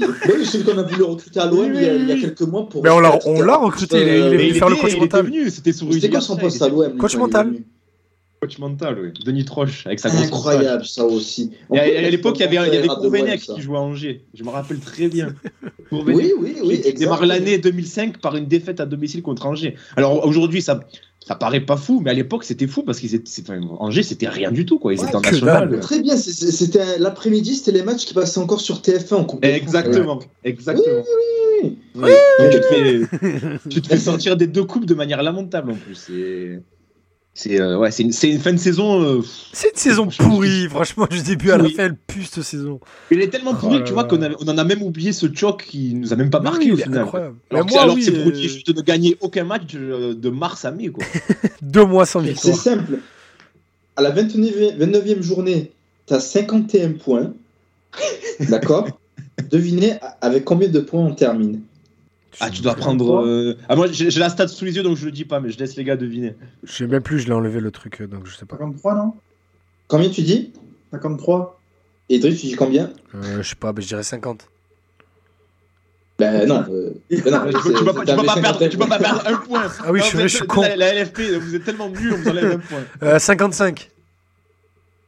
S6: mais oui, celui qu'on a voulu recruter à l'OM
S2: Oui,
S6: il, y a-
S2: oui,
S6: il y a
S2: oui.
S6: quelques mois pour.
S3: Mais on l'a- on l'a recruté, il est- il est
S6: Euh,
S3: venu faire le coach mental.
S2: venu, c'était sous
S6: C'était quoi son poste à l'OM
S3: Coach mental.
S2: Coach mental, oui. Denis Troche, avec sa grosse
S6: Incroyable ça aussi.
S2: Et à, à l'époque, il y avait, il y avait Courvenec qui jouait à Angers. Je me rappelle très bien. *laughs* Courvenec,
S6: Oui, oui, oui.
S2: qui démarre
S6: exactement.
S2: l'année 2005 par une défaite à domicile contre Angers. Alors aujourd'hui, ça, ça paraît pas fou, mais à l'époque, c'était fou parce qu'ils étaient, enfin, Angers, c'était rien du tout, quoi. Ils
S6: Ouais,
S2: étaient en national.
S3: dalle.
S6: Très bien, c'était l'après-midi, c'était les matchs qui passaient encore sur TF1 en.
S2: Exactement, exactement.
S6: Oui,
S2: tu, te fais, *laughs* tu te fais sortir des deux coupes de manière lamentable en plus. C'est euh, ouais, c'est une, c'est une fin de saison. euh,
S3: C'est une saison pourrie, franchement, du début à la
S2: pourrie.
S3: fin, elle pue cette saison.
S2: il est tellement pourri
S3: Oh
S2: que tu vois
S3: là.
S2: qu'on on en a même oublié ce choc qui nous a même pas marqué
S3: Oui,
S2: au final.
S3: incroyable.
S2: Alors, que-
S3: moi,
S2: alors
S3: oui,
S2: que c'est
S3: euh,
S2: juste de ne gagner aucun match euh, de mars à mai quoi. *laughs*
S3: deux mois sans
S6: C'est
S3: victoire.
S6: simple. À la 29e, 29e journée, tu as 51 points. *laughs* D'accord? Devinez avec combien de points on termine?
S2: Ah, tu dois prendre. euh, Ah, moi, j'ai la stat sous les yeux, donc je le dis pas, mais je laisse les gars deviner.
S3: Je sais même plus, je l'ai enlevé le truc, euh, donc je sais pas.
S5: 53, non?
S6: Combien tu dis?
S5: 53
S6: Et Idriss, tu dis combien?
S3: Euh, je sais pas, mais je dirais 50.
S6: Ben non. euh, *laughs* ben non,
S2: Tu peux,
S6: c'est-
S2: tu peux pas, perdre,
S6: 51
S2: tu peux pas perdre un point.
S3: Ah oui, je suis- je con.
S2: La, la LFP, vous êtes tellement nuls, on vous enlève un point.
S3: Euh, 55.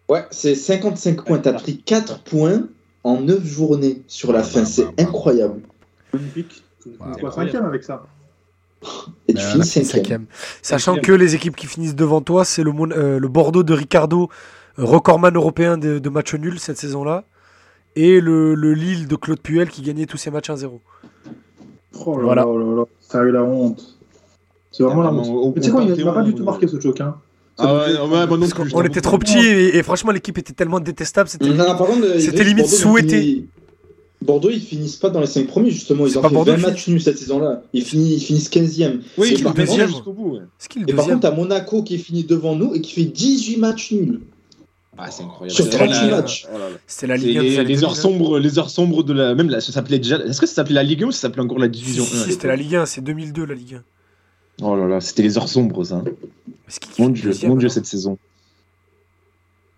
S6: Ouais, c'est 55 points. T'as pris 4 points en 9 journées sur la fin. C'est incroyable.
S5: Magnifique. Quoi, cinquième avec ça
S6: Et tu
S3: Euh,
S6: finis
S3: la
S6: 5
S3: cinquième. Sachant que les équipes qui finissent devant toi, c'est le, euh, le Bordeaux de Ricardo, recordman européen de, de matchs nuls cette saison-là, et le, le Lille de Claude Puel qui gagnait tous ses matchs 1-0.
S5: Oh là
S3: Voilà.
S5: là là là, ça a eu la honte. C'est vraiment la honte. Mais tu sais quoi, il m'a pas du tout
S2: euh,
S5: marqué ce choc. Hein.
S2: Ah ouais, ouais, non
S3: qu'on était trop petits et, et franchement l'équipe était tellement détestable. C'était limite
S6: ils
S3: souhaité.
S6: Bordeaux, ils finissent pas dans les 5 premiers, justement. Ils
S3: C'est
S6: ont
S3: pas
S6: fait
S3: Bordeaux
S6: 20
S3: qui
S6: matchs nuls cette saison-là. Ils, finissent- ils finissent 15e.
S2: Oui,
S6: Et
S2: il
S6: par
S2: est deuxième jusqu'au bout. ouais.
S3: C'est
S6: Et par contre, t'as Monaco qui finit devant nous et qui fait 18 matchs nuls.
S2: Ah, c'est incroyable.
S6: Sur
S2: C'est
S6: 38
S2: la-
S6: matchs.
S2: oh là là.
S3: C'était la
S2: C'est
S3: Ligue 1 des
S2: les, heures
S3: 2000, hein.
S2: sombres, les heures sombres de la. Même là, ça s'appelait déjà. Est-ce que ça s'appelait la Ligue 1 ou ça s'appelait encore la Division
S3: Si,
S2: 1 à
S3: si, C'était la Ligue 1, c'est 2002 la Ligue 1.
S2: Oh là là, c'était les heures sombres, ça.
S3: Mais c'est qui qui
S2: Mon dieu,
S3: deuxième,
S2: mon dieu, cette saison.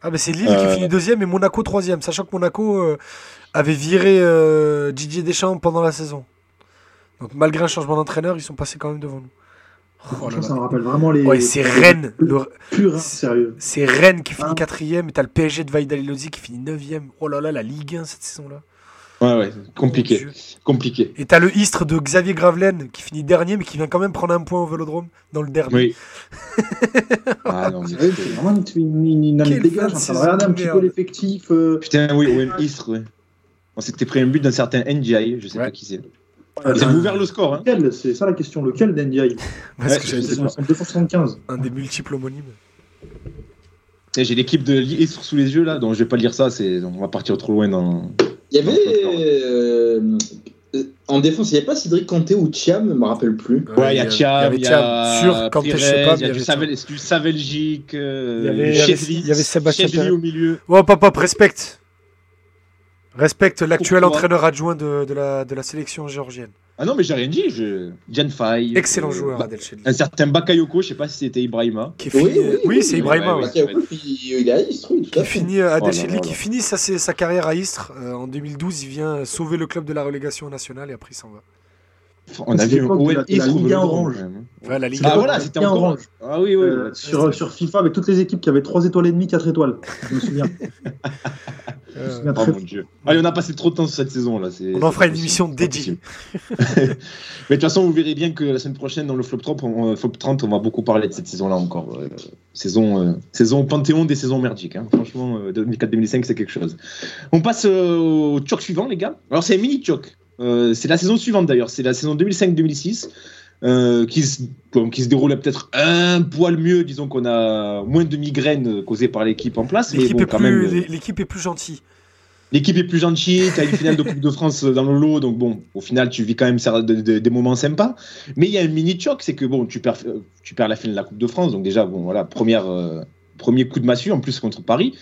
S3: Ah bah c'est Lille
S2: Euh.
S3: qui finit deuxième et Monaco troisième, sachant que Monaco euh, avait viré euh, Didier Deschamps pendant la saison. Donc malgré un changement d'entraîneur, ils sont passés quand même devant nous. Oh là
S5: Franchement,
S3: là.
S5: ça me rappelle vraiment les.
S3: Ouais, c'est Rennes, le-
S5: Pur, hein, sérieux.
S3: c'est Rennes qui finit
S5: Ah.
S3: quatrième et t'as le PSG de Vaidalilosi qui finit neuvième. Oh là là, la Ligue 1 cette saison-là.
S2: Ouais, ouais, compliqué. Compliqué.
S3: Et t'as le Istres de Xavier Gravelaine qui finit dernier mais qui vient quand même prendre un point au Vélodrome dans le derby.
S2: Oui. *laughs* ah non, mais
S5: C'est c'est vraiment une, une, une, une dégage.
S3: fin de
S5: Je suis en train de regarder un petit peu l'effectif. euh,
S2: Putain, oui, OM Istres, ouais. On s'était pris un but d'un certain NGI, je sais
S3: Ouais.
S2: pas qui c'est.
S5: euh,
S2: Ils ont ouvert le score, hein.
S5: Lequel? C'est ça la question. Lequel d'NDI *laughs*
S3: Parce
S2: Ouais,
S3: que
S2: je
S3: j'avais
S2: sais
S3: dit,
S2: pas.
S5: En 275.
S3: un des multiples homonymes.
S2: Et J'ai l'équipe de Istres sous les yeux là, donc je vais pas lire ça, c'est... on va partir trop loin dans.
S6: Il y avait. euh, en défense, il n'y avait pas Cédric Kanté ou Thiam, je me rappelle plus.
S2: Ouais, il y a Thiam, il y a
S3: Sur, quand je sais pas,
S2: il y a du, Savel, du Savelgic,
S3: Il y
S2: euh,
S3: avait- il y avait-
S2: Chesney-
S3: il y avait Sébastien
S2: au milieu.
S3: Hop, hop, respecte. Respecte l'actuel entraîneur adjoint de, de la, de la sélection géorgienne.
S2: Ah non, mais j'ai rien dit, je... Jan Fay.
S3: Excellent
S2: euh,
S3: joueur,
S2: Ba-
S3: Adel.
S2: Un certain Bakayoko, je sais pas si c'était Ibrahima.
S3: Qui finit... Oui, c'est Ibrahima.
S2: ouais,
S3: ouais.
S6: il, il est à Istres, oui, tout
S3: Qui
S6: à fait.
S3: finit, Adel
S2: Oh
S3: Chedli, qui finit sa, sa carrière à Istres. Euh, en 2012, il vient sauver le club de la relégation nationale et après il s'en va.
S2: On a vu
S5: la- la Ligue
S2: au
S5: 1
S2: Vélodrome,
S5: orange.
S3: Ouais, la Ligue
S2: Ah voilà, c'était encore.
S5: orange.
S2: Ah oui, oui.
S5: Euh,
S2: ouais.
S5: sur, sur FIFA avec toutes les équipes qui avaient 3 étoiles et demie, 4 étoiles. Je me souviens. *laughs* Je me
S3: Euh,
S5: souviens
S2: Oh
S5: très
S2: mon dieu. Allez, on a passé trop de temps sur cette saison là.
S3: on en fera une émission dédiée. *laughs*
S2: Mais de toute façon, vous verrez bien que la semaine prochaine, dans le Flop 30, on, euh, Flop 30, on va beaucoup parler de cette saison-là encore. Euh, saison, euh, saison panthéon des saisons merdiques. hein. Franchement, euh, 2004-2005, c'est quelque chose. On passe euh, au choc suivant, les gars. Alors, c'est un mini choc. Euh, c'est la saison suivante d'ailleurs. C'est la saison 2005-2006. euh, qui, se, qui se déroule peut-être un poil mieux, disons qu'on a moins de migraines causées par l'équipe en place,
S3: L'équipe
S2: bon,
S3: est,
S2: quand
S3: plus-
S2: même, euh,
S3: est plus gentille.
S2: L'équipe est plus gentille, tu as une finale de Coupe de France dans le lot, donc bon, au final, tu vis quand même des moments sympas. Mais il y a un mini choc, c'est que bon, tu perds, tu perds la finale de la Coupe de France, donc déjà, bon, voilà, première, euh, premier coup de massue, en plus contre Paris,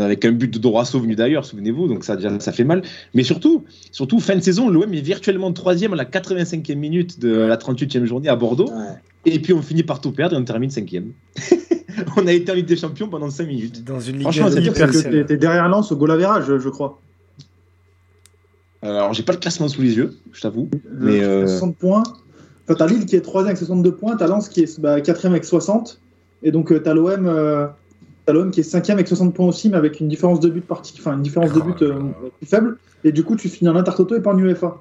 S2: avec un but de Dorasso venu d'ailleurs, souvenez-vous, donc ça, déjà, ça fait mal. Mais surtout, surtout, fin de saison, l'OM est virtuellement troisième à la 85e minute de la 38e journée à Bordeaux,
S6: Ouais.
S2: et puis on finit par tout perdre et on termine cinquième. *laughs* on a été en Ligue des Champions pendant 5 minutes.
S3: Dans une ligue
S2: Franchement, c'est
S5: C'est-à-dire
S3: hyper
S5: que t'es- derrière Lens au goal average, je, je crois.
S2: Alors, j'ai pas le classement sous les yeux, je t'avoue. Mais,
S5: Euh,
S2: euh,
S5: 60 points. Enfin, t'as Lille qui est 3 avec 62 points, t'as Lens qui est bah, 4 avec 60. Et donc, euh, t'as l'OM euh, t'as l'OM qui est 5 avec 60 points aussi, mais avec une différence de but partie, enfin, une différence de
S3: Oh
S5: but euh, plus faible. Et du coup, tu finis en intertoto et pas en UEFA.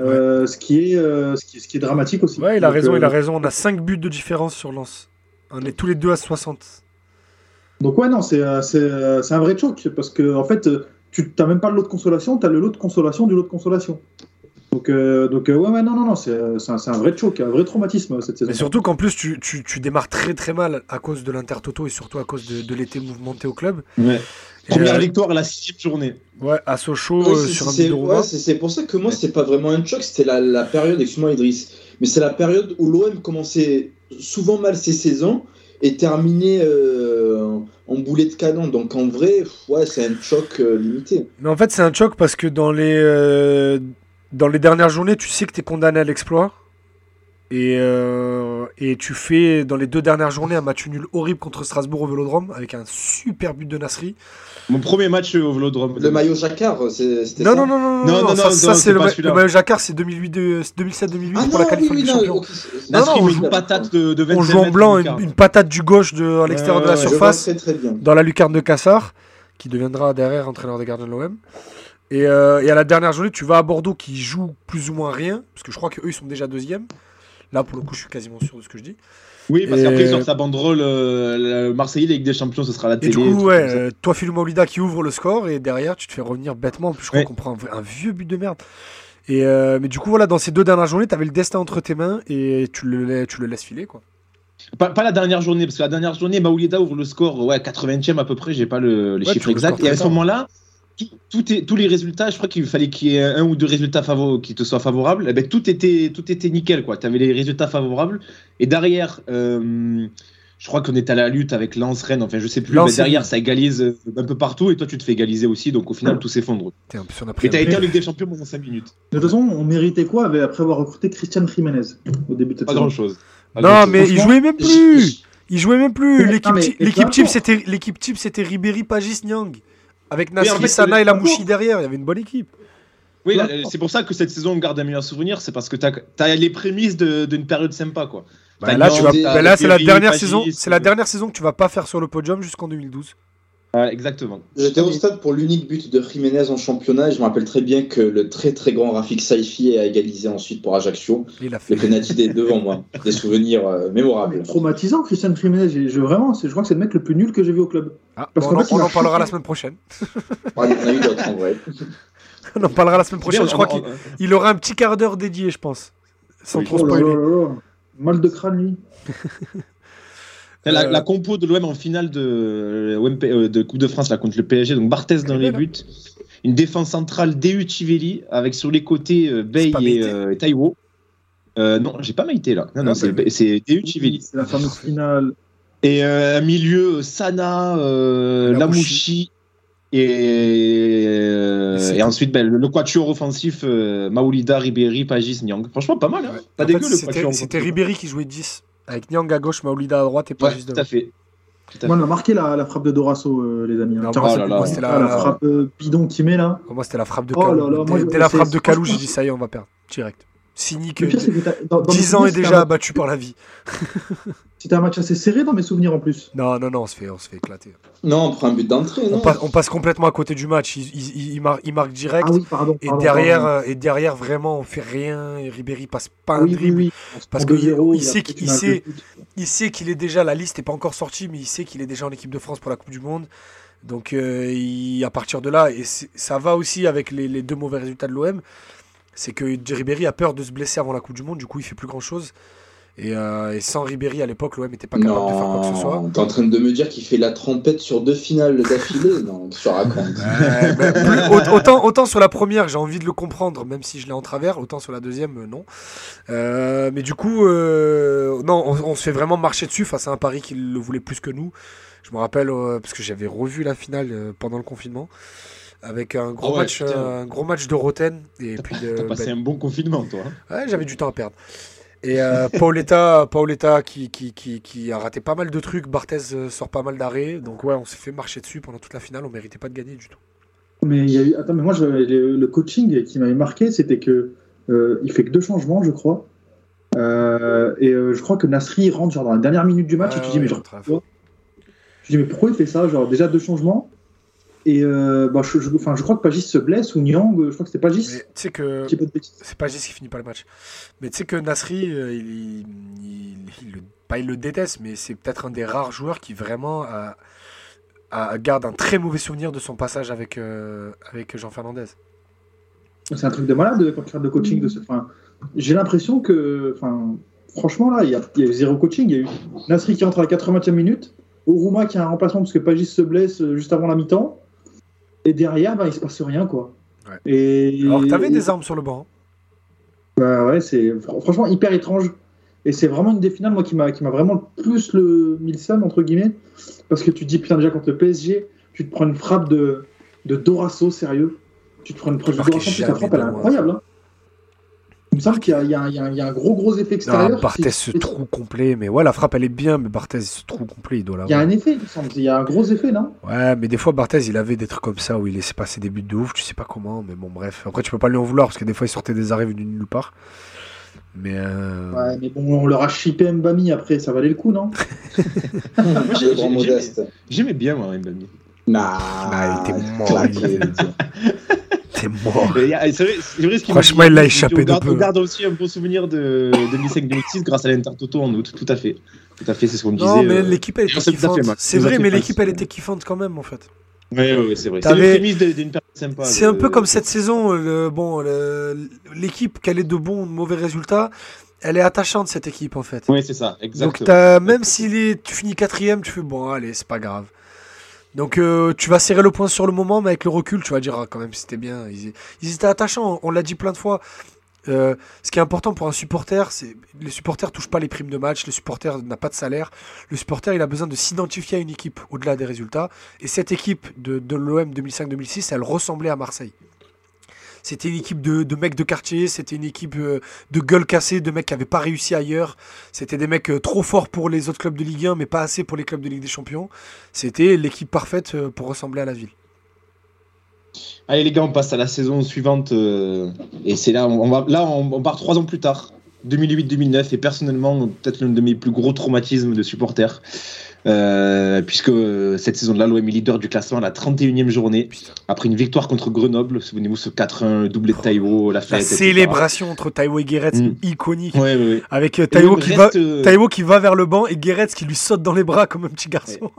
S5: Euh, ce, qui est, euh, ce, qui, ce qui est dramatique aussi.
S3: Ouais, il a
S5: Donc,
S3: raison,
S5: euh,
S3: il a raison. On a 5 buts de différence sur Lens. On est tous les deux à 60.
S5: Donc ouais, non, c'est euh, c'est, euh, c'est un vrai choc, parce que en fait, tu n'as même pas le lot de consolation, tu as le lot de consolation du lot de consolation. Donc, euh, donc euh, ouais, ouais, non, non, non, c'est c'est un, vrai choc, un vrai traumatisme cette saison.
S3: Mais surtout qu'en plus, tu, tu, tu démarres très très mal à cause de l'Intertoto et surtout à cause de, de l'été mouvementé au club.
S2: Ouais. Première
S3: euh,
S2: victoire à la sixième journée.
S3: Ouais, à Sochaux
S6: Ouais,
S3: euh, sur un
S6: ouais, c'est- pour ça que moi, c'est pas vraiment un choc, c'était la, la période, excuse-moi Idriss, mais c'est la période où l'OM commençait souvent mal ses saisons et terminait euh, en boulet de canon. Donc en vrai, ouais, c'est un choc euh, limité.
S3: Mais en fait, c'est un choc parce que dans les, euh, dans les dernières journées, tu sais que tu es condamné à l'exploit. Et, euh, et tu fais dans les deux dernières journées un match nul horrible contre Strasbourg au Vélodrome avec un super but de Nasri.
S2: Mon premier match au Vélodrome.
S6: Le maillot jacquard, c'est- c'était
S3: Non,
S6: ça
S3: non, non, non,
S2: Non,
S3: non,
S2: non,
S3: ça,
S2: non,
S3: ça,
S2: non,
S3: c'est le, ma- le maillot Jacquard, c'est 2008-2007-2008
S6: Ah
S3: pour la
S6: non,
S3: qualif
S6: oui, oui, non,
S3: Champions.
S6: ok, c'est-
S2: Nasri
S3: non, on joue-
S2: une patate de, de 20
S3: On joue en blanc, une, une patate du gauche de, à l'extérieur de la surface.
S6: très très bien.
S3: dans la lucarne de Cassard, qui deviendra derrière entraîneur des gardiens de l'OM. Et, euh, et à la dernière journée, tu vas à Bordeaux qui joue plus ou moins rien, parce que je crois qu'eux ils sont déjà deuxième. Là, pour le coup, je suis quasiment sûr de ce que je dis.
S2: Oui, parce
S3: Et-
S2: qu'après, sur sa banderole, euh, Marseillais, Ligue des Champions, ce sera la
S3: Et
S2: télé.
S3: du coup, ouais, euh, toi, Philou Maolida qui ouvre le score, et derrière, tu te fais revenir bêtement. Je crois
S2: Ouais.
S3: qu'on prend un, vieux but de merde. Et euh, mais du coup, voilà, dans ces deux dernières journées, tu avais le destin entre tes mains et tu le, tu le laisses filer, quoi.
S2: Pas, pas la dernière journée, parce que la dernière journée, Maoulieda ouvre le score, ouais, 80e à peu près, j'ai pas le, les
S3: Ouais,
S2: chiffres
S3: le
S2: exacts. Et à ce moment-là, tout, tout est, tous les résultats, je crois qu'il fallait qu'il y ait un ou deux résultats favorables qui te soient favorables. Eh ben, tout, était, tout était nickel, quoi. Tu avais les résultats favorables. Et derrière, euh, je crois qu'on était à la lutte avec Lens, Rennes, enfin, je sais plus. Mais derrière, ça égalise euh, un peu partout, et toi, tu te fais égaliser aussi. Donc au final, tout s'effondre. Et t'as
S3: un-
S2: été en Ligue des Champions pendant 5 minutes.
S5: De toute façon, on méritait quoi avec- après avoir recruté Christian Jiménez au début de cette
S2: Pas
S5: saison
S2: grand chose.
S3: Non, mais il jouait même plus. Il jouait même plus. L'équipe type, c'était Ribéry, Pagis, Nyang. Avec
S2: en
S3: Nasri,
S2: fait,
S3: Sana et Lamouchi derrière. Il y avait une bonne équipe.
S2: Oui,
S5: importe.
S2: c'est pour ça que cette saison on garde un meilleur souvenir, c'est parce que t'as as les prémices de- d'une période sympa, quoi.
S3: Bah, là, tu bah, là, c'est la dernière saison. C'est la dernière saison que tu vas pas faire sur le podium jusqu'en 2012.
S2: Ouais, exactement.
S6: J'étais au stade pour l'unique but de Jiménez en championnat et je me rappelle très bien que le très très grand Rafik Saifi a égalisé ensuite pour Ajaccio.
S3: Il a fait.
S6: Le penalty est devant moi. *laughs* Des souvenirs euh, mémorables.
S5: Traumatisant, Christian Jiménez. Je, vraiment, je crois que c'est le mec le plus nul que j'ai vu au club.
S3: Ah,
S5: Parce
S3: bon, on,
S5: fait,
S3: on
S5: a
S3: en parlera la semaine prochaine. *laughs*
S6: En a eu d'autres en vrai. *laughs*
S3: On en parlera la semaine prochaine. Je crois
S2: On-
S3: qu'il il aura un petit quart d'heure dédié, je pense. Sans
S2: Oui.
S3: trop
S5: Oh
S3: spoiler.
S5: là là là. Mal de crâne, lui.
S2: La,
S3: Euh,
S2: la compo de l'OM en finale de, euh, euh, de Coupe de France là, contre le PSG, donc Barthez dans les buts, une défense centrale DU Chivelli avec sur les côtés
S3: pas
S2: et, euh, et Taiwo. Euh, non, j'ai pas Maïté là. Non, non, c'est DU Chivelli.
S5: C'est la fameuse finale.
S2: Et euh, un milieu Sana, euh,
S3: Lamouchi.
S2: Lamouchi. Et, euh, ensuite, ben, le, quatuor offensif, euh, Maoulida, Ribéry, Pagis, Nyang. Franchement, pas mal. Hein. Pas
S3: En fait,
S2: dégueu le quatuor.
S3: C'était Ribéry qui jouait 10. Avec Nyang à gauche, Maolida à droite et
S2: Ouais,
S3: Pagis
S2: tout
S3: devant.
S2: à fait. Tout à
S5: Moi,
S2: fait.
S5: on a marqué la, la frappe de Dorasso, euh, les amis. hein.
S3: Non, moi,
S2: oh là là.
S3: moi, c'était la,
S5: la frappe euh, bidon qu'il met là.
S3: Moi, c'était la frappe de
S5: Oh
S3: Calou.
S5: là là, moi,
S3: dès, la frappe de Calou, j'ai dit ça y est, on va perdre. Direct. Cynique.
S5: Le pire, c'est que t'as- dans- dans mes
S3: 10 ans
S5: c'était
S3: déjà
S5: un-
S3: abattu par la vie. *laughs*
S5: C'était un match assez serré dans mes souvenirs en plus.
S3: Non, non, non, on se fait, on se fait éclater.
S6: Non, on prend un but d'entrée,
S3: On passe, on passe complètement à côté du match. Il, il, il- il mar- il marque direct.
S5: Ah oui, pardon.
S3: Et derrière,
S5: pardon.
S3: euh, et derrière, vraiment, on fait rien. Et Ribéry passe pas un
S5: oui,
S3: dribble.
S5: oui.
S3: Parce
S5: prend
S3: que
S5: 2-0,
S3: il
S5: a
S3: sait qu'il sait- sait qu'il est déjà, la liste n'est pas encore sortie, mais il sait qu'il est déjà en équipe de France pour la Coupe du Monde. Donc euh, il- à partir de là, et ça va aussi avec les, les deux mauvais résultats de l'OM, c'est que Ribéry a peur de se blesser avant la Coupe du Monde, du coup il fait plus grand chose. Et, euh, et sans Ribéry à l'époque, l'OM n'était pas capable de faire quoi que ce soit.
S6: T'es en train de me dire qu'il fait la trompette sur deux finales d'affilée Non, tu racontes
S3: plus- autant, autant sur la première, j'ai envie de le comprendre, même si je l'ai en travers, autant sur la deuxième, euh, non. Euh, mais du coup, non, on, on se fait vraiment marcher dessus face à un Paris qui le voulait plus que nous. Je me rappelle, parce que j'avais revu la finale pendant le confinement, avec un gros,
S2: Ah ouais,
S3: match,
S2: putain.
S3: un gros match de Roten. Et puis de,
S2: T'as passé
S3: bah,
S2: un bon confinement, toi. hein.
S3: Ouais, j'avais du temps à perdre. Et euh, *laughs* Paoletta, Paoletta qui, qui, qui, qui a raté pas mal de trucs. Barthez euh, sort pas mal d'arrêts. Donc ouais, on s'est fait marcher dessus pendant toute la finale. On méritait pas de gagner du tout.
S5: Mais il y a eu. Attends, mais moi, je- le, coaching qui m'avait marqué, c'était que euh, il fait que deux changements, je crois. Euh, et euh, je crois que Nasri rentre genre dans la dernière minute du match
S3: Ouais,
S5: et tu dis
S3: ouais,
S5: mais genre
S3: rentre à la
S5: pourquoi Je dis mais pourquoi il fait ça Genre déjà deux changements et euh, bah, je, je- enfin, je crois que Pagis se blesse ou Nyang, je crois que c'était Pagis.
S3: Tu sais que
S5: pas de
S3: c'est pas juste qui finit pas le match. Mais tu sais que Nasri, euh, il, il- il- il le- pas il le déteste, mais c'est peut-être un des rares joueurs qui vraiment a- a- garde un très mauvais souvenir de son passage avec, euh, avec Jean Fernandez.
S5: C'est un truc de malade quand tu le coaching de ce. Enfin, j'ai l'impression que, enfin, franchement là, il y, a, il y a eu zéro coaching. Il y a eu Nasri qui entre à la 80e minute, Oruma qui a un remplacement parce que Pagis se blesse euh, juste avant la mi-temps, et derrière, bah, il se passe rien quoi.
S3: Ouais.
S5: Et
S3: Alors que t'avais des armes sur le banc. hein.
S5: Bah ouais, c'est fr- franchement hyper étrange. Et c'est vraiment une des finales, moi, qui m'a qui m'a vraiment le plus le seum, entre guillemets. Parce que tu te dis, putain, déjà, contre le PSG, tu te prends une frappe de, de Dorasso, sérieux. Tu te prends une frappe de Dorasso, la frappe, elle est
S3: de loin.
S5: incroyable. Hein. Il me semble qu'il y, a- y y un gros, gros effet extérieur.
S3: Non, Barthez ce
S5: C'est-
S3: trou complet. Mais ouais, la frappe elle est bien, mais Barthez ce trou complet, il doit
S5: Il y a
S3: l'avoir.
S5: un effet, il me semble. Il y a un gros effet, non?
S3: Ouais, mais des fois Barthez il avait des trucs comme ça où il laissait passer des buts de ouf, tu sais pas comment, mais bon, bref. Après, tu peux pas lui en vouloir parce que des fois il sortait des arrêts venus de nulle part. Mais euh,
S5: Ouais, mais bon, on leur a chippé Mbami après, ça valait le coup, non? *laughs* *laughs*
S2: Moi,
S6: Le
S2: j'ai-
S6: grand
S2: j'ai-
S6: modeste.
S2: J'aimais bien, moi, Mbami.
S6: Nah,
S3: Ah, *laughs* il était mort, t'es mort.
S2: Ah, C'est vrai,
S3: Franchement, il l'a échappé de peu.
S2: On garde aussi un bon souvenir de 2005-2006 grâce à l'Intertoto en août, tout à fait. Tout à fait, c'est ce qu'on me disait.
S3: Non, mais
S2: euh,
S3: l'équipe elle était kiffante. C'est vrai, mais l'équipe elle était kiffante quand même en fait.
S2: Ouais, ouais, c'est vrai. C'est
S3: T'avais-
S2: les prémices de- d'une période sympa.
S3: C'est
S2: de-
S3: un peu comme cette saison, le- bon, le- l'équipe, qu'elle ait de bons ou de mauvais résultats, elle est attachante cette équipe en fait.
S2: Ouais, c'est ça,
S3: Donc
S2: exactement.
S3: t'as- même est, tu finis quatrième, tu fais bon, allez, c'est pas grave. Donc euh, tu vas serrer le point sur le moment, mais avec le recul, tu vas dire ah, quand même c'était bien. Ils, étaient attachants, on l'a dit plein de fois. Euh, ce qui est important pour un supporter, c'est les supporters touchent pas les primes de match, le supporter n'a pas de salaire. Le supporter, il a besoin de s'identifier à une équipe au-delà des résultats. Et cette équipe de, de l'OM 2005-2006, elle ressemblait à Marseille. C'était une équipe de, mecs de quartier, c'était une équipe euh, de gueule cassée, de mecs qui n'avaient pas réussi ailleurs. C'était des mecs euh, trop forts pour les autres clubs de Ligue 1, mais pas assez pour les clubs de Ligue des Champions. C'était l'équipe parfaite euh, pour ressembler à la ville.
S2: Allez, les gars, on passe à la saison suivante. et c'est là, là on, on part trois ans plus tard, 2008-2009. Et personnellement, peut-être l'un de mes plus gros traumatismes de supporter. Euh, puisque euh, cette saison-là, l'OM est leader du classement à la 31e journée.
S3: Putain.
S2: Après une victoire contre Grenoble, souvenez-vous ce 4-1, doublé de Taïwo, la
S3: La
S2: fête. etc.
S3: célébration entre Taïwo et Guéretz,
S2: Mm.
S3: iconique.
S2: Ouais, ouais, ouais.
S3: Avec euh, Taïwo qui, va,
S2: reste,
S3: Taïwo qui va vers le banc et Guéretz qui lui saute dans les bras comme un petit garçon.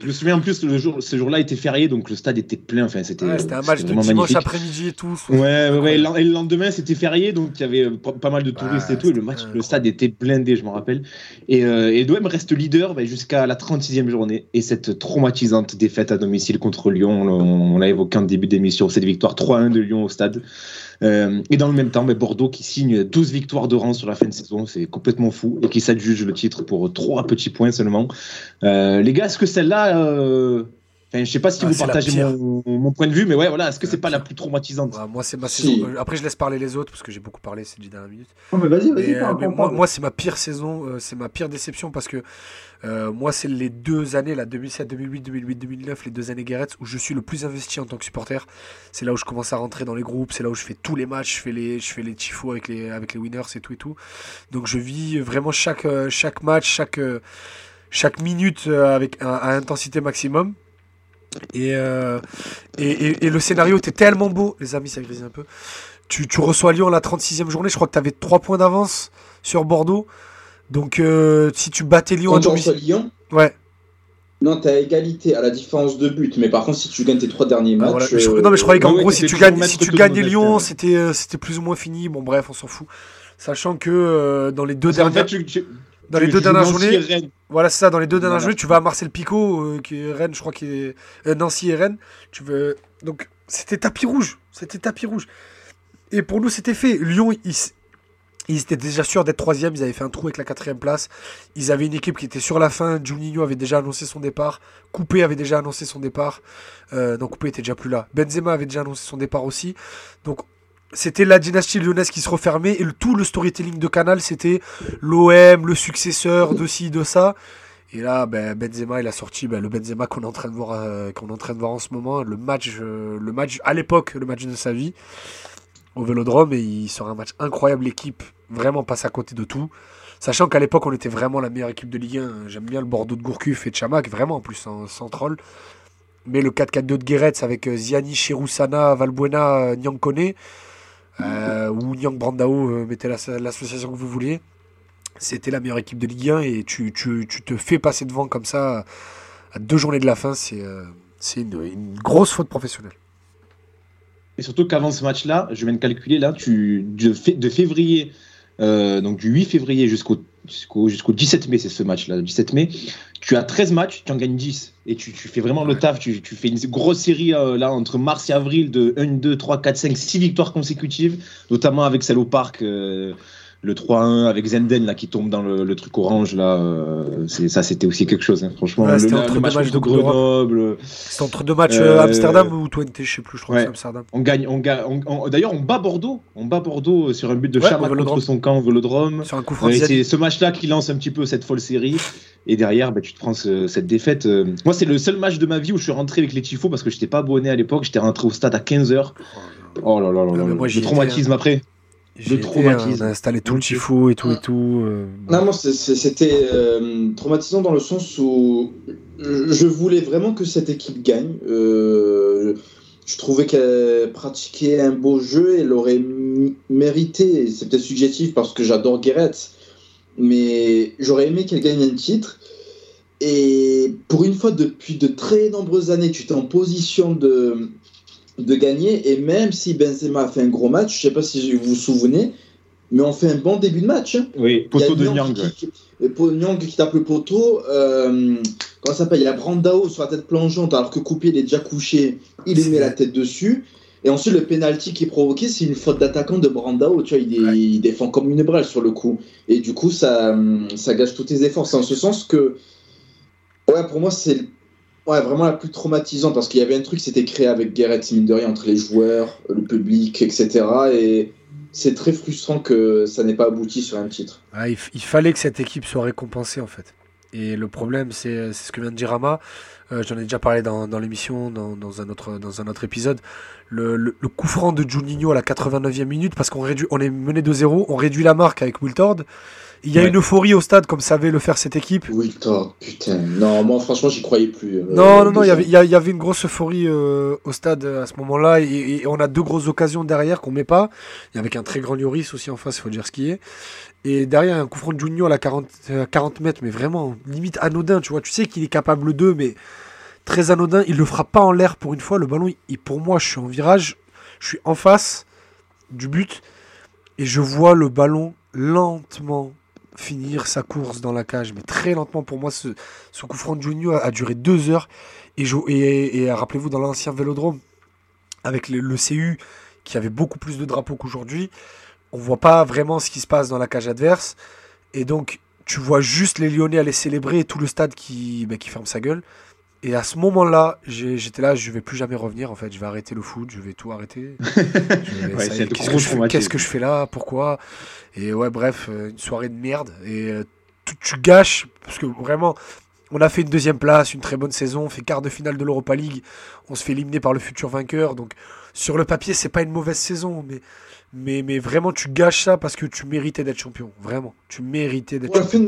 S2: Je me souviens en plus, le jour, ce jour-là était férié, donc le stade était plein. Enfin, c'était
S3: C'était un match de dimanche après-midi et tout.
S2: Ouais, ouais, et le- lendemain c'était férié, donc il y avait pas, mal de touristes et tout, et le match, le stade était blindé, je me rappelle. Et, euh, et l'OM reste leader bah, jusqu'à la 36e journée, et cette traumatisante défaite à domicile contre Lyon, on, l'a évoqué en début d'émission, cette victoire 3-1 de Lyon au stade. Euh, et dans le même temps, bah, Bordeaux qui signe 12 victoires de rang sur la fin de saison, c'est complètement fou, et qui s'adjuge le titre pour 3 petits points seulement. Euh, les gars, est-ce que celle-là... Euh... Enfin, je sais pas si
S3: Ah,
S2: vous partagez mon, mon point de vue, mais ouais, voilà, est-ce que
S3: C'est
S2: pas la plus traumatisante?
S3: Moi, c'est ma
S6: Si.
S3: saison. euh, Après, je laisse parler les autres parce que j'ai beaucoup parlé ces dix dernières minutes.
S5: Non, mais vas-y, vas-y,
S3: Mais, euh, mais moi, c'est ma pire saison, euh, c'est ma pire déception parce que euh, moi, c'est les deux années, là, 2007, 2008, 2008, 2009, les deux années Guéretz, où je suis le plus investi en tant que supporter. C'est là où je commence à rentrer dans les groupes, c'est là où je fais tous les matchs, je fais les, je fais les tifos avec les, avec les winners et tout et tout. Donc je vis vraiment chaque, euh, chaque match, chaque, euh, chaque minute avec à intensité maximum. Et, et, et- le scénario était tellement beau, les amis, ça grise un peu. Tu, tu reçois Lyon la 36e journée, je crois que tu avais 3 points d'avance sur Bordeaux. Donc euh, si tu battais Lyon à
S6: Quand tu reçois
S3: domicile.
S6: Lyon,
S3: Ouais.
S6: non, t'as égalité à la différence de but. Mais par contre, si tu gagnes tes trois derniers
S3: Ah,
S6: matchs.
S3: voilà. Mais je-
S6: euh,
S3: non mais je croyais qu'en
S2: ouais,
S3: gros si tu gagnes si tu gagnais Lyon, c'était euh, c'était plus ou moins fini. Bon bref, on s'en fout. Sachant que euh, dans les deux dernières
S2: fait, tu- tu-
S3: dans
S2: tu-
S3: les deux dernières journées. Voilà, c'est ça. Dans les deux dernières
S2: Voilà.
S3: journées, tu vas à Marcel Picot, euh, qui est Rennes, je crois, qui est euh, Nancy et Rennes. Tu veux donc c'était tapis rouge, c'était tapis rouge. Et pour nous, c'était fait. Lyon, ils, ils étaient déjà sûrs d'être troisième. Ils avaient fait un trou avec la quatrième place. Ils avaient une équipe qui était sur la fin. Juninho avait déjà annoncé son départ. Coupé avait déjà annoncé son départ. Euh, non, Coupé était déjà plus là. Benzema avait déjà annoncé son départ aussi. Donc c'était la dynastie lyonnaise qui se refermait et tout le storytelling de Canal c'était l'OM, le successeur de ci, de ça. Et là, ben, Benzema, il a sorti ben, le Benzema qu'on est en train de voir, euh, qu'on est en ce moment, le match, euh, le match à l'époque, le match de sa vie au Vélodrome et il sort un match incroyable. L'équipe vraiment passe à côté de tout. Sachant qu'à l'époque, on était vraiment la meilleure équipe de Ligue 1. J'aime bien le Bordeaux de Gourcuff et de Chamac, vraiment en plus, sans, sans troll. Mais le 4-4-2 de Guéretz avec euh, Ziani, Chirusana, Valbuena, euh, Nyankone, euh, ou Nyang Brandao, mettez la- l'association que vous voulez. C'était la meilleure équipe de Ligue 1 et tu, te fais passer devant comme ça à deux journées de la fin. C'est une grosse faute professionnelle.
S2: Et surtout qu'avant ce match-là, je viens de calculer, là, tu, de, février, euh, donc du 8 février jusqu'au jusqu'au jusqu'au 17 mai, c'est ce match-là, 17 mai, tu as 13 matchs, tu en gagnes 10. Et tu, fais vraiment le taf, tu, tu, fais une grosse série euh, là entre mars et avril de 1, 2, 3, 4, 5, 6 victoires consécutives, notamment avec celle au parc. Euh, le 3-1 avec Zenden là qui tombe dans le, le truc orange là euh, c'est ça c'était aussi quelque chose hein, franchement
S3: Ouais,
S2: le,
S3: c'était
S2: le
S3: entre deux
S2: match
S3: matchs
S2: de. Grenoble
S3: C'est entre deux matchs
S2: Euh,
S3: euh, Amsterdam ou Twente, je sais plus, je crois
S2: ouais.
S3: que c'est Amsterdam.
S2: on gagne on gagne on- on- d'ailleurs on bat Bordeaux on bat Bordeaux sur un but de
S3: Ouais,
S2: contre son camp au Vélodrome
S3: Sur un coup
S2: c'est ce match-là qui lance un petit peu cette folle série. Et derrière, bah, tu te prends ce- cette défaite. Moi, c'est le seul match de ma vie où je suis rentré avec les tifos parce que je n'étais pas abonné à l'époque. J'étais rentré au stade à 15h. Oh là là là
S3: Ah,
S2: là. là.
S3: j'y
S2: le traumatisme après. Le traumatisme.
S3: On a installé tout le
S2: Donc,
S3: tifo et tout et tout. euh,
S6: Non, moi, c'était euh, traumatisant dans le sens où je voulais vraiment que cette équipe gagne. Euh, je trouvais qu'elle pratiquait un beau jeu et elle aurait m- mérité. C'est peut-être subjectif parce que j'adore Guéret, mais j'aurais aimé qu'elle gagne un titre. Et pour une fois, depuis de très nombreuses années, tu es en position de, de gagner. Et même si Benzema a fait un gros match, je sais pas si vous vous souvenez, mais on fait un bon début de match. hein.
S2: Oui, poteau de
S6: Nyang
S2: Nyang.
S6: qui- pour Nyang qui tape le poteau. euh, comment ça s'appelle Il y a Brandao sur la tête plongeante alors que Coupé il est déjà couché. Il lui met la tête dessus. Et ensuite, le penalty qui est provoqué, c'est une faute d'attaquant de Brandao. Tu vois, il, est-
S3: Ouais.
S6: il défend comme une brèche sur le coup. Et du coup, ça, hum, ça gâche tous tes efforts. C'est en ce sens que, ouais, pour moi, c'est ouais, vraiment la plus traumatisante parce qu'il y avait un truc, c'était créé avec Guéret, mine entre les joueurs, le public, etc. Et c'est très frustrant que ça n'ait pas abouti sur un titre.
S3: Ah, il, fallait que cette équipe soit récompensée en fait. Et le problème, c'est ce que vient de dire Rama. Euh, J'en ai déjà parlé dans, dans l'émission, dans, dans, un autre, dans un autre épisode. Le, le, coup franc de Juninho à la 89e minute, parce qu'on on est mené de 0 on réduit la marque avec Wiltord. Il y a
S2: Ouais.
S3: une euphorie au stade comme savait le faire cette équipe.
S6: Oui, putain, putain. Non, moi, franchement, j'y croyais plus. euh,
S3: Non, non, non, il y avait, il y a- il y avait une grosse euphorie euh, au stade euh, à ce moment-là. Et, et on a deux grosses occasions derrière qu'on met pas. Et avec un très grand Lloris aussi en face, il faut dire ce qui est. Et derrière, un coup franc de Junior à la 40, euh, 40 mètres, mais vraiment, limite anodin, tu vois. Tu sais qu'il est capable d'eux, mais très anodin. Il le frappe pas en l'air pour une fois. Le ballon, il- pour moi, je suis en virage, je suis en face du but. Et je vois le ballon lentement finir sa course dans la cage, mais très lentement. Pour moi, ce, coup franc de Junior a, duré deux heures. Et, et, et rappelez-vous, dans l'ancien vélodrome, avec le, le CU, qui avait beaucoup plus de drapeaux qu'aujourd'hui, on voit pas vraiment ce qui se passe dans la cage adverse. Et donc, tu vois juste les Lyonnais aller célébrer et tout le stade qui, bah, qui ferme sa gueule. Et à ce moment-là, j'étais là, je vais plus jamais revenir. En fait, je vais arrêter le foot, je vais tout arrêter. *laughs*
S2: Ouais,
S3: Qu'est-ce que, je fais,
S2: traumatisme.
S3: qu'est-ce que je fais là Pourquoi Et ouais, bref, euh, une soirée de merde. Et euh, tu, tu gâches, parce que vraiment, on a fait une deuxième place, une très bonne saison, on fait quart de finale de l'Europa League, on se fait éliminer par le futur vainqueur. Donc, sur le papier, c'est pas une mauvaise saison, mais, mais, mais vraiment, tu gâches ça parce que tu méritais d'être champion. Vraiment, tu méritais d'être champion.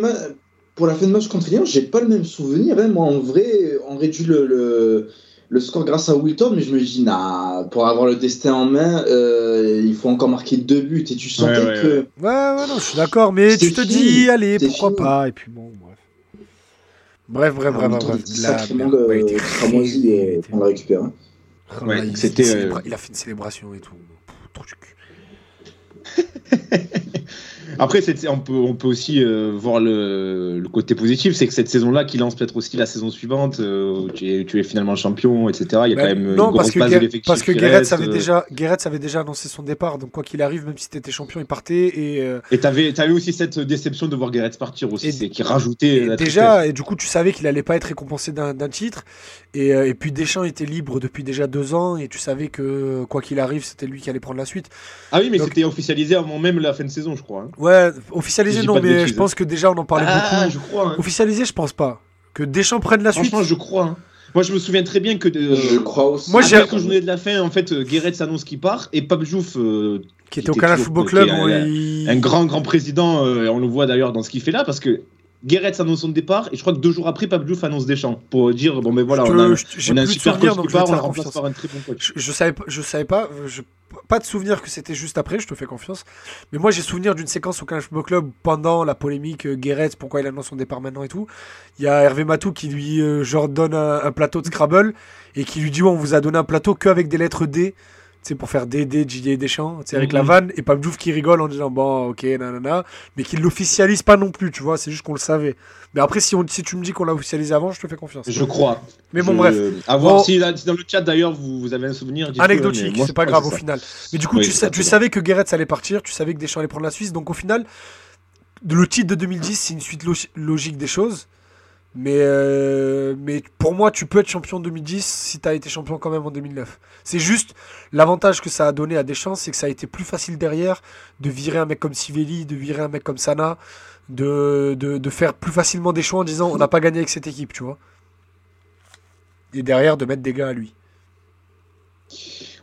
S6: Pour la fin de match contre Lyon, j'ai pas le même souvenir. hein. Moi, en vrai, on réduit le, le, le score grâce à Wilton, mais je me dis, nah, pour avoir le destin en main, euh, il faut encore marquer deux buts. Et tu sentais
S2: Ouais, ouais,
S6: que.
S2: ouais.
S3: Ouais, ouais, non, je suis d'accord, mais tu te
S6: fini,
S3: dis, allez, pourquoi
S6: fini.
S3: pas, et puis bon, bref. Bref, bref,
S6: Ah,
S3: bref, bref. La-
S6: sacrément
S3: ouais, il
S6: euh, on l'a récupéré.
S3: Oh
S2: Ouais, euh,
S3: il a fait une célébration et tout. Pff, trop du cul. *laughs*
S2: Après, on, peut, on peut aussi euh, voir le, le côté positif, c'est que cette saison-là, qui lance peut-être aussi la saison suivante, euh, tu, es, tu es finalement champion, etc. Il y a
S3: Ouais,
S2: quand même
S3: non,
S2: une grosse base de
S3: parce que avait,
S2: euh,
S3: déjà, Guéretz avait déjà annoncé son départ, donc quoi qu'il arrive, même si tu étais champion, il partait. Et, euh,
S2: Et t'avais avais aussi cette déception de voir Guéretz partir aussi,
S3: Et-
S2: qui rajoutait
S3: et
S2: la
S3: déjà, et du coup, tu savais qu'il allait pas être récompensé d'un titre. Et, et puis Deschamps était libre depuis déjà deux ans, et tu savais que quoi qu'il arrive, c'était lui qui allait prendre la suite.
S2: tristesse. Ah oui, mais c'était officialisé avant même la fin de saison, je crois. hein.
S3: Ouais,
S2: Je
S3: officialisé non, mais je pense que déjà on en parlait
S2: Ah,
S3: beaucoup.
S2: je crois. hein.
S3: Officialisé, je pense pas. Que Deschamps prenne la suite.
S2: Franchement, je crois. hein. Moi, je me souviens très bien que euh,
S6: je crois aussi.
S3: moi, j'ai-
S2: quelques journées de la fin, en fait, euh, Guéretz annonce qu'il part et Pape Diouf, euh,
S3: qui était au Canal Football Club,
S2: un-
S3: il-
S2: un grand, grand président, euh, et on le voit d'ailleurs dans ce qu'il fait là, parce que Guéretz annonce son départ et je crois que deux jours après, Pape annonce Deschamps pour dire bon, mais voilà,
S3: Je
S2: on a,
S3: je-
S2: on a un super coach qui
S3: je
S2: part, on le remplace par un très bon coach.
S3: Je, je savais pas, je savais pas, je- pas de souvenir que c'était juste après, je te fais confiance. Mais moi j'ai souvenir d'une séquence au Canal Football Club pendant la polémique euh, Guéretz, pourquoi il annonce son départ maintenant et tout. Il y a Hervé Matou qui lui euh, donne un, plateau de Scrabble et qui lui dit on vous a donné un plateau qu'avec des lettres D. sais, pour faire DD Didier Deschamps, tu sais, avec la vanne, et Pape Diouf qui rigole en disant bon, ok, nanana, mais qui l'officialise pas non plus, tu vois, c'est juste qu'on le savait. Mais après, si, on, si tu me dis qu'on l'a officialisé avant, je te fais confiance.
S2: Je crois.
S3: Mais bon,
S2: Je-
S3: bref.
S2: À voir
S3: Bon.
S2: si, dans le chat d'ailleurs vous, vous avez un souvenir.
S3: Anecdotique, c'est pas grave au
S2: c'est
S3: final. Mais du coup,
S2: Oui,
S3: tu, sais- tu savais que Guéret allait partir, tu savais que Deschamps allait prendre la Suisse, donc au final, le titre de 2010, c'est une suite logi- logique des choses. Mais, euh, mais pour moi, tu peux être champion en 2010 si tu as été champion quand même en 2009. C'est juste l'avantage que ça a donné à Deschamps, c'est que ça a été plus facile derrière de virer un mec comme Sivelli, de virer un mec comme Sana, de, de, de faire plus facilement des choix en disant on n'a pas gagné avec cette équipe, tu vois. Et derrière, de mettre des gars à lui.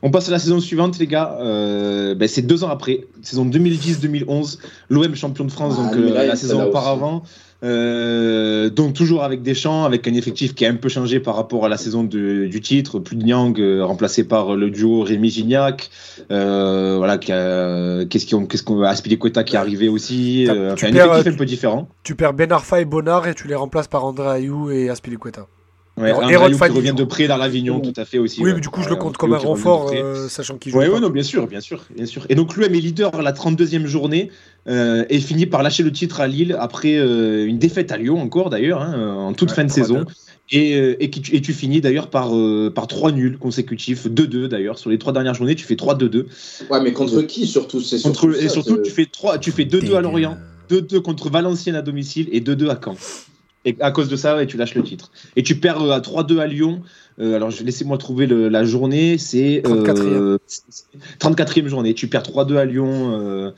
S2: On passe à la saison suivante, les gars. Euh, ben, c'est deux ans après, saison 2010-2011. L'OM champion de France,
S6: Ah,
S2: donc euh,
S6: là,
S2: la saison auparavant. Euh, donc toujours avec Deschamps, avec un effectif qui a un peu changé par rapport à la saison de- du titre. Plus de Nyang, euh, remplacé par le duo Rémi Gignac. Euh, voilà, qu'est-ce qu'on, qu'est-ce qu'on, Aspilicueta qui est arrivé aussi.
S3: Tu
S2: enfin, un
S3: perds,
S2: effectif un peu différent.
S3: Tu perds Ben Arfa et Bonnard et tu les remplaces par André Ayou et Aspilicueta.
S2: Ouais,
S3: Et
S2: André
S3: Rod
S2: Ayew qui revient de près dans l'Avignon, tout à fait aussi.
S3: Oui,
S2: ouais.
S3: mais du coup, je
S2: Ouais,
S3: le compte comme un renfort, euh, sachant qu'il joue.
S2: Ouais, non, bien sûr, bien sûr, bien sûr. Et donc l'UM est leader à la 32e journée euh, et finit par lâcher le titre à Lille après euh, une défaite à Lyon encore d'ailleurs, hein, en toute
S3: Ouais,
S2: fin de
S3: 3-2.
S2: saison. Et, et, qui- et tu finis d'ailleurs par, euh, par 3 nuls consécutifs, 2-2 d'ailleurs. Sur les trois dernières journées, tu fais 3-2-2.
S6: Ouais, mais contre qui surtout c'est
S2: Contre,
S6: surtout
S2: et surtout,
S6: c'est-
S2: tu fais, 3, tu fais 2-2 à Lorient, 2-2 contre Valenciennes à domicile et 2-2 à Caen. Et à cause de ça, ouais, tu lâches le titre. Et tu perds euh, à 3-2 à Lyon. Euh, alors, je- laissez-moi trouver le- la journée. C'est euh,
S3: 34e.
S2: 34e journée. Tu perds 3-2 à Lyon. euh,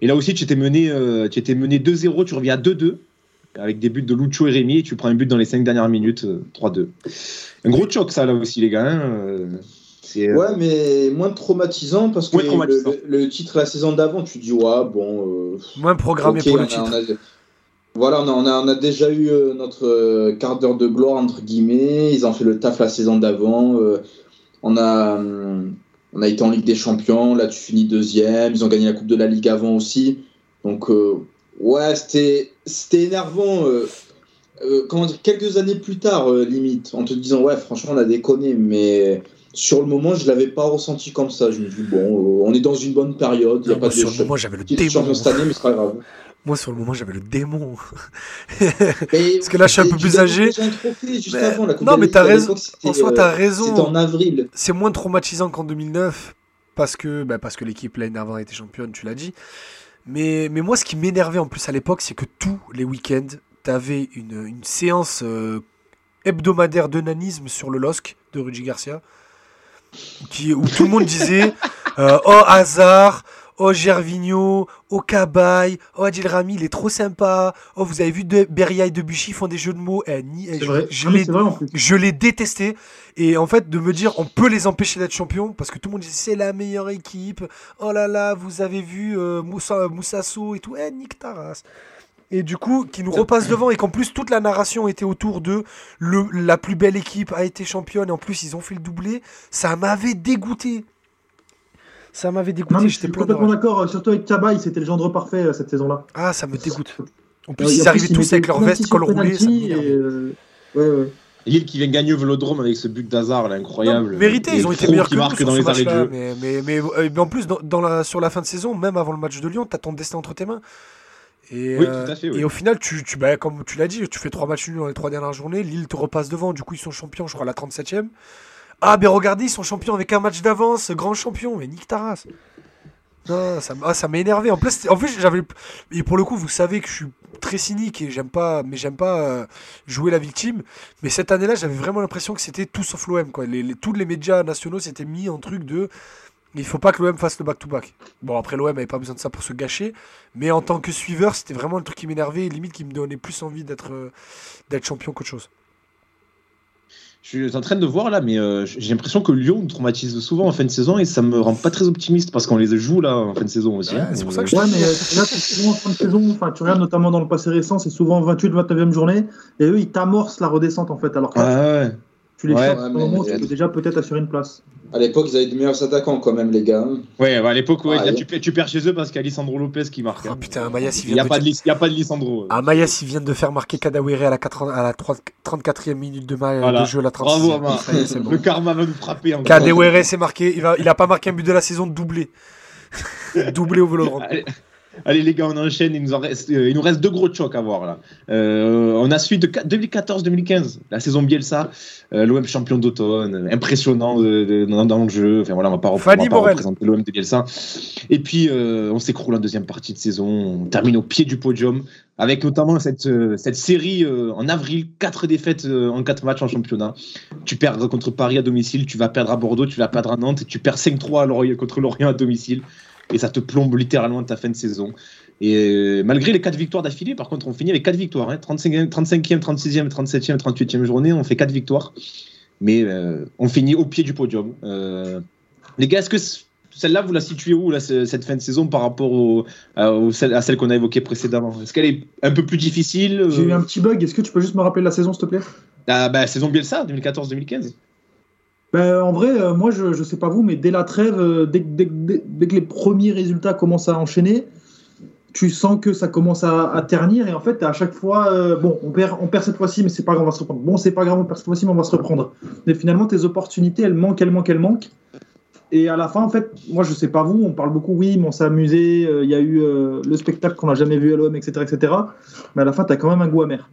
S2: et là aussi, tu étais mené, euh, tu étais mené 2-0. Tu reviens à 2-2 avec des buts de Lucho et Rémi. Et tu prends un but dans les 5 dernières minutes. euh, 3-2. Un gros choc, ça, là aussi, les gars. hein, euh, euh,
S6: Ouais, mais moins traumatisant parce que
S2: traumatisant.
S6: Le, le titre la saison d'avant, tu dis, ouais, bon. euh,
S3: Moins programmé pour le
S6: a-
S3: titre.
S6: a- voilà, on a, on, a, on a déjà eu euh, notre euh, quart d'heure de gloire, entre guillemets. Ils ont fait le taf la saison d'avant. euh, on, a, hum, on a été en Ligue des Champions. Là, tu finis deuxième. Ils ont gagné la Coupe de la Ligue avant aussi. Donc, euh, ouais, c'était énervant. euh, euh, comment dire, quelques années plus tard, limite, en te disant, ouais, franchement, on a déconné. Mais sur le moment, je l'avais pas ressenti comme ça. Je me dis, bon, on est dans une bonne période. Il n'y a
S3: Non,
S6: pas
S3: moi,
S6: de
S3: sur le moment, j'avais le
S6: titre
S3: démon.
S6: champion cette année, mais c'est pas grave.
S3: Moi, sur le moment, j'avais le démon. *laughs*
S6: Parce
S3: que là, je suis un peu plus âgé. Mais-
S6: avant,
S3: non, mais t'as raison. En soi,
S6: euh,
S3: t'as raison.
S6: C'était en avril.
S3: C'est moins traumatisant qu'en 2009 parce que, bah, parce que l'équipe l'année d'avant était championne, tu l'as dit. Mais, mais moi, ce qui m'énervait en plus à l'époque, c'est que tous les week-ends, t'avais une, une séance euh, hebdomadaire de nanisme sur le LOSC de Rudy Garcia, qui, où tout le monde disait *laughs* euh, Oh hasard, oh Gervinho, oh Cabaye, oh Adil Rami, il est trop sympa, oh vous avez vu de, Beria et Debuchy font des jeux de mots. Eh, ni- eh, je-
S5: vrai.
S3: je
S5: vrai en
S3: je l'ai détesté. Et en fait, de me dire, on peut les empêcher d'être champions, parce que tout le monde disait, c'est la meilleure équipe. Oh là là, vous avez vu euh, Moussa, Moussasso et tout. Eh, nique ta race. Et du coup, qui nous repasse devant, et qu'en plus, toute la narration était autour de le, la plus belle équipe a été championne, et en plus, ils ont fait le doublé. Ça m'avait dégoûté. Ça m'avait
S5: Non,
S3: dégoûté,
S5: mais je suis complètement d'accord, euh, surtout avec Cabaye, c'était le gendre parfait euh, cette saison-là.
S3: Ah, ça me dégoûte. En
S5: Euh,
S3: plus,
S5: en
S3: ils arrivaient tous avec leur veste, col roulé,
S5: Ouais, ouais.
S2: Lille qui vient gagner au Vélodrome avec ce but d'hazard là, incroyable.
S3: Non, mérité, ils ont été meilleurs que nous
S2: dans
S3: ce
S2: les arrêts de
S3: match-là.
S2: jeu.
S3: Mais, mais, mais, mais en plus, dans, dans la, sur la fin de saison, même avant le match de Lyon, tu as ton destin entre tes mains. Et,
S2: Oui,
S3: euh,
S2: tout à fait, oui.
S3: et au final, tu, tu, bah, comme tu l'as dit, tu fais trois matchs nuls dans les trois dernières journées. Lille te repasse devant, du coup, ils sont champions, je crois, à la 37e. Ah, mais regardez, ils sont champions avec un match d'avance, grand champion, mais nique ta race. Non, ça, m- ah, ça m'a énervé. En plus, en j'avais. Et pour le coup, vous savez que je suis très cynique et j'aime pas, mais j'aime pas euh, jouer la victime. Mais cette année-là, j'avais vraiment l'impression que c'était tout sauf l'OM. Tous les médias nationaux s'étaient mis en truc de. Il faut pas que l'OM fasse le back-to-back. Bon, après, l'OM avait pas besoin de ça pour se gâcher. Mais en tant que suiveur, c'était vraiment le truc qui m'énervait et limite qui me donnait plus envie d'être euh, d'être champion qu'autre chose.
S2: Je suis en train de voir là, mais euh, j'ai l'impression que Lyon nous traumatise souvent en fin de saison et ça me rend pas très optimiste parce qu'on les joue là en fin de saison aussi.
S3: Ouais,
S2: hein.
S3: c'est pour ça que je-
S5: Ouais, mais euh, là, c'est souvent en fin de saison, enfin, tu regardes notamment dans le passé récent, c'est souvent 28-29e journée, et eux, ils t'amorcent la redescente, en fait. Alors que
S2: Ouais,
S5: là,
S2: ouais.
S5: Tu les
S2: Ouais,
S6: mais-
S5: moment tu peux déjà peut-être assurer une place.
S6: À l'époque, ils avaient de meilleurs attaquants quand même, les gars.
S2: Ouais, bah, à l'époque, ouais,
S6: Ah,
S2: tu, perds- tu perds chez eux parce qu'il y a Lisandro Lopez qui marque.
S3: Oh
S2: hein.
S3: putain, Mayas, il vient
S2: a,
S3: de
S2: pas de Lis- il y a pas de Lisandro.
S3: Ah, Mayas, il vient de faire marquer Kadawere à la, 80 à la 3 34e minute de, ma-
S2: Voilà.
S3: de jeu, la 36e.
S2: Bravo,
S3: est, bon.
S2: Le karma va nous frapper encore.
S3: Kadewere c'est marqué. Il, va, il a pas marqué un but de la saison doublé. *laughs* doublé au vélodrome.
S2: Allez, les gars, on enchaîne. Il nous, en reste, euh, il nous reste deux gros chocs à voir là. Euh, on a celui de 2014-2015, la saison Bielsa, euh, l'OM champion d'automne, impressionnant dans, dans le jeu. Enfin voilà, on va pas,
S3: Fanny
S2: on va pas représenter l'OM de Bielsa. Et puis on s'écroule en deuxième partie de saison. On termine au pied du podium avec notamment cette, cette série en avril, quatre défaites en quatre matchs en championnat. Tu perds contre Paris à domicile, tu vas perdre à Bordeaux, tu vas perdre à Nantes, et tu perds 5-3 à Lorient- contre Lorient à domicile et ça te plombe littéralement de ta fin de saison. Et euh, malgré les quatre victoires d'affilée, par contre, on finit avec quatre victoires. Hein, 35e, 35e, 36e, 37e, 38e journée, on fait quatre victoires. Mais euh, on finit au pied du podium. Euh, les gars, est-ce que celle-là, vous la situez où, là, ce- cette fin de saison, par rapport au- à, au- celle, à celle qu'on a évoquée précédemment? Est-ce qu'elle est un peu plus difficile
S5: J'ai eu un petit bug. Est-ce que tu peux juste me rappeler la saison, s'il te plaît?
S2: Ah, bah, Saison Bielsa, 2014-2015
S5: Ben, en vrai, euh, moi, je, je sais pas vous, mais dès la trêve, euh, dès, que- les premiers résultats commencent à enchaîner, tu sens que ça commence à, ternir. Et en fait, à chaque fois, euh, bon, on perd, cette fois-ci, mais c'est pas grave, on va se reprendre. Bon, c'est pas grave, on perd cette fois-ci, mais on va se reprendre. Mais finalement, tes opportunités, elles manquent, elles manquent, elles manquent. Et à la fin, en fait, moi, je sais pas vous, on parle beaucoup, oui, mais on s'est amusé, il y a eu le spectacle qu'on n'a jamais vu à l'OM, etc., etc. Mais à la fin, tu as quand même un goût amer.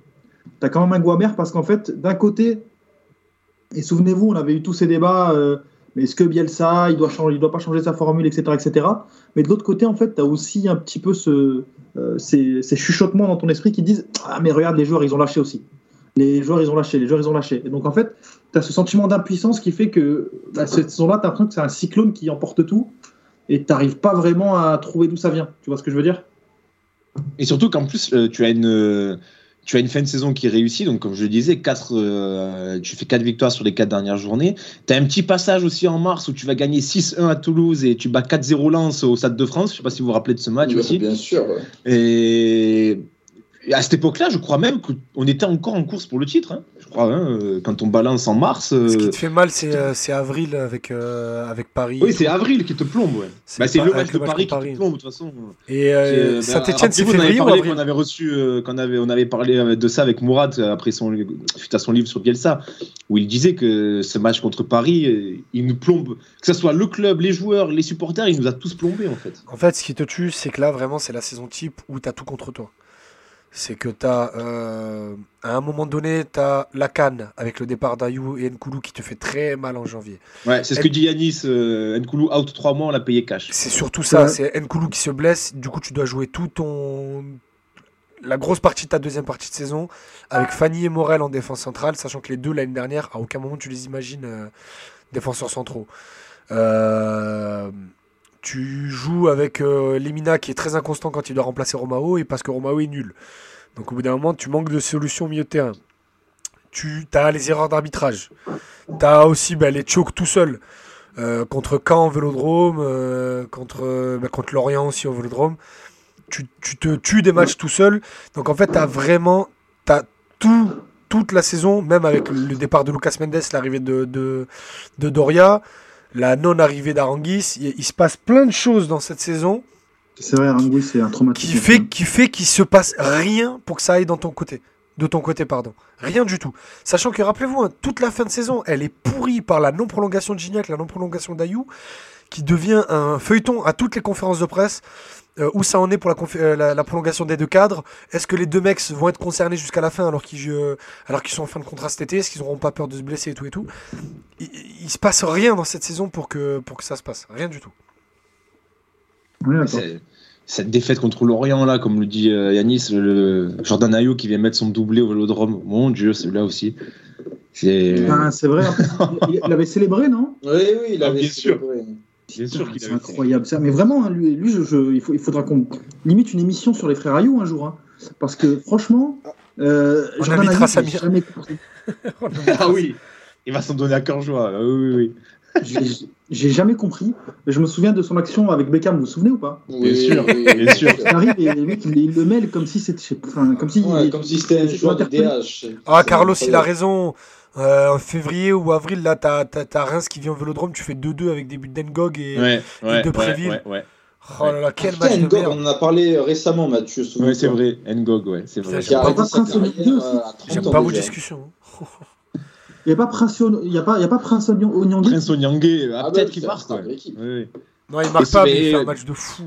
S5: Tu as quand même un goût amer parce qu'en fait, d'un côté, et souvenez-vous, on avait eu tous ces débats, euh, mais est-ce que Bielsa, il doit doit pas changer sa formule, etc., etc. Mais de l'autre côté, en fait, tu as aussi un petit peu euh, ces, chuchotements dans ton esprit qui disent ah mais regarde, les joueurs, ils ont lâché aussi. Les joueurs, ils ont lâché, les joueurs, ils ont lâché. Et donc en fait, tu as ce sentiment d'impuissance qui fait que bah, cette saison-là, tu as l'impression que c'est un cyclone qui emporte tout, et tu n'arrives pas vraiment à trouver d'où ça vient. Tu vois ce que je veux dire?
S2: Et surtout qu'en plus, euh, tu as une. Tu as une fin de saison qui réussit, donc comme je le disais, quatre, euh, tu fais 4 victoires sur les 4 dernières journées. Tu as un petit passage aussi en mars où tu vas gagner 6-1 à Toulouse et tu bats 4-0 Lens au Stade de France. Je sais pas si vous vous rappelez de ce match
S6: Ouais,
S2: aussi.
S6: Bien sûr. ouais.
S2: Et à cette époque-là, je crois même qu'on était encore en course pour le titre. hein. Je crois, hein, euh, quand on balance en mars. euh,
S3: Ce qui te fait mal, c'est euh, c'est avril avec, euh, avec Paris.
S2: Oui, c'est avril qui te plombe. Ouais.
S3: C'est
S2: Bah, c'est le match de Paris qui te plombe, de toute façon.
S3: Et
S2: C'est-
S3: Saint-Etienne, c'est
S2: rappelez-vous, on avait
S3: février ou
S2: parlé qu'on avait reçu, qu'on avait, on avait parlé de ça avec Mourad après son, suite à son livre sur Bielsa, où il disait que ce match contre Paris, il nous plombe, que ce soit le club, les joueurs, les supporters, il nous a tous plombés en fait.
S3: En fait, ce qui te tue, c'est que là, vraiment, c'est la saison type où tu as tout contre toi. C'est que tu as, à un moment donné, tu as la canne avec le départ d'Ayou et Nkoulou qui te fait très mal en janvier.
S2: Ouais, c'est ce que dit Yanis, euh, Nkoulou out 3 mois, on l'a payé cash.
S3: C'est surtout ça,
S5: Ouais.
S3: c'est Nkoulou qui se blesse, du coup tu dois jouer tout ton... La grosse partie de ta deuxième partie de saison avec Fanny et Morel en défense centrale, sachant que les deux l'année dernière, à aucun moment tu les imagines euh, défenseurs centraux. Euh, tu joues avec euh, Lemina qui est très inconstant quand il doit remplacer Romao et parce que Romao est nul. Donc au bout d'un moment, tu manques de solutions au milieu de terrain. Tu as les erreurs d'arbitrage. Tu as aussi bah, les chokes tout seul. Euh, contre Caen au Vélodrome, euh, contre, bah, contre Lorient aussi au Vélodrome. Tu, tu te tues des matchs tout seul. Donc en fait, tu as vraiment t'as tout, toute la saison, même avec le départ de Lucas Mendes, l'arrivée de Doria, la non-arrivée d'Aranguis. Il, il se passe plein de choses dans cette saison
S5: C'est vrai, Rangui, c'est un
S3: qui
S5: traumatisme.
S3: fait qui fait qu'il se passe rien pour que ça aille dans ton côté de ton côté pardon. Rien du tout. Sachant que rappelez-vous hein, toute la fin de saison elle est pourrie par la non prolongation de Gignac la non prolongation d'Ayou qui devient un feuilleton à toutes les conférences de presse euh, où ça en est pour la, euh, la- la prolongation des deux cadres. Est-ce que les deux mecs vont être concernés jusqu'à la fin alors qu'ils euh, alors qu'ils sont en fin de contrat cet été? Est-ce qu'ils n'auront pas peur de se blesser et tout et tout? Il, il se passe rien dans cette saison pour que, pour que ça se passe. Rien du tout.
S2: Cette défaite contre Lorient, là, comme le dit euh, Yanis, le Jordan Ayou qui vient mettre son doublé au vélodrome. Mon Dieu, celui-là aussi. C'est
S5: Ah, c'est vrai, il, il avait célébré, non?
S6: Oui, oui, il
S2: Ah,
S6: avait
S2: bien sûr.
S6: célébré.
S2: bien sûr qu'il
S5: C'est
S2: avait
S5: incroyable ça. Mais vraiment, hein, lui, lui je, je- il, faut, il faudra qu'on limite une émission sur les frères Ayou un jour. hein. Parce que franchement, euh,
S3: On
S5: Jordan
S3: Samir.
S5: jamais. *laughs*
S2: Ah oui Il va s'en donner à cœur joie. Ah Oui, oui, oui.
S5: J'ai- jamais compris. Je me souviens de son action avec Beckham, vous vous souvenez ou pas?
S6: Oui,
S2: sûr,
S6: oui,
S2: bien sûr.
S5: Il arrive et le mec, il, il le mêle comme si c'était. Enfin, comme si.
S6: Ouais,
S5: il-
S6: comme si c'était un joueur de. DH.
S3: Ah, Carlos, il a raison. Euh, en février ou avril, là, t'as as, Reims qui vient au Vélodrome, tu fais 2-2 avec des buts d'Engog et,
S2: ouais, ouais,
S3: de Préville.
S2: Ouais, ouais,
S3: Oh là là, quel match
S6: Ngog, on en a parlé récemment, Mathieu.
S2: Oui, c'est vrai. Ngog, ouais, c'est vrai.
S5: J'aime pas,
S3: pas vos discussions. *laughs*
S5: Il n'y a pas Prince Il y a pas, il y a pas Prince Onyangé.
S2: Prince Onyangé, ah,
S6: ah,
S2: peut-être
S6: bah,
S2: qu'il marque.
S3: Non, il marque pas, mais il fait un match de fou.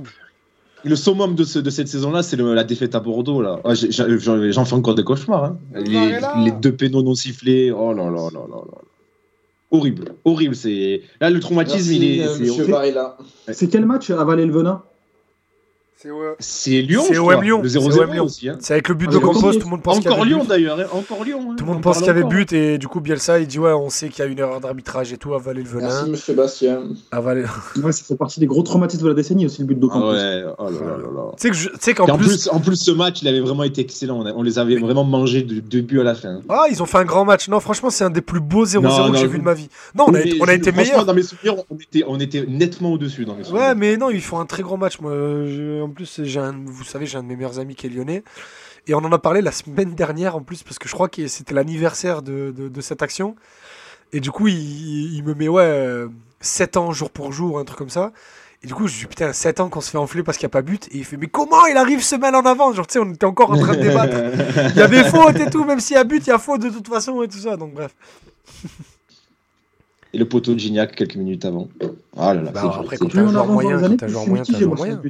S2: Le summum de, ce, de cette saison-là, c'est la défaite à Bordeaux. là. Ah, J'en fais encore des cauchemars. Hein. Les, les, deux pénaux non sifflés. Oh là là là là là. Horrible. Horrible. C'est Là, le traumatisme,
S6: Merci,
S2: il est.
S6: Euh,
S5: c'est quel match avaler le venin
S2: c'est Lyon,
S3: c'est OM Lyon.
S2: Le 0-0 aussi. Hein.
S3: C'est avec le but de Campos, tout le monde pense qu'il y
S2: Encore Lyon d'ailleurs, hein. encore Lyon. Hein.
S3: Tout le monde pense qu'il y avait but et du coup Bielsa il dit ouais on sait qu'il y a une erreur d'arbitrage et tout, avaler le venin.
S6: Merci Monsieur Bastien.
S3: Avaler.
S5: Ouais, ça fait partie des gros traumatismes de la décennie aussi le but de Campos.
S2: Ah ouais, oh là là là.
S3: Tu sais qu'en
S2: plus... en plus ce match il avait vraiment été excellent. On les avait vraiment mangés du début à la fin.
S3: Ah ils ont fait un grand match. Non franchement c'est un des plus beaux 0-0 que j'ai vu de ma vie. Non on a, on a été meilleurs.
S2: Dans mes souvenirs on était, on était nettement au-dessus dans mes souvenirs.
S3: Ouais mais non ils font un très grand match. Moi plus j'ai un vous savez, j'ai un de mes meilleurs amis qui est lyonnais. Et on en a parlé la semaine dernière en plus, parce que je crois que c'était l'anniversaire de, de, cette action. Et du coup, il, il me met, ouais, 7 ans jour pour jour, un truc comme ça. Et du coup, je dis, putain, 7 ans qu'on se fait enfler parce qu'il n'y a pas but. Et il fait, mais comment il arrive semaine en avant? Genre, tu sais, on était encore en train de *laughs* débattre. Il y avait faute et tout, même s'il y a but, il y a faute de toute façon et tout ça. Donc, bref.
S2: Et le poteau de Gignac quelques minutes avant. Ah là là,
S3: bah, après, quand t'as un joueur moyen, quand t'as un joueur moyen, t'as un joueur moyen.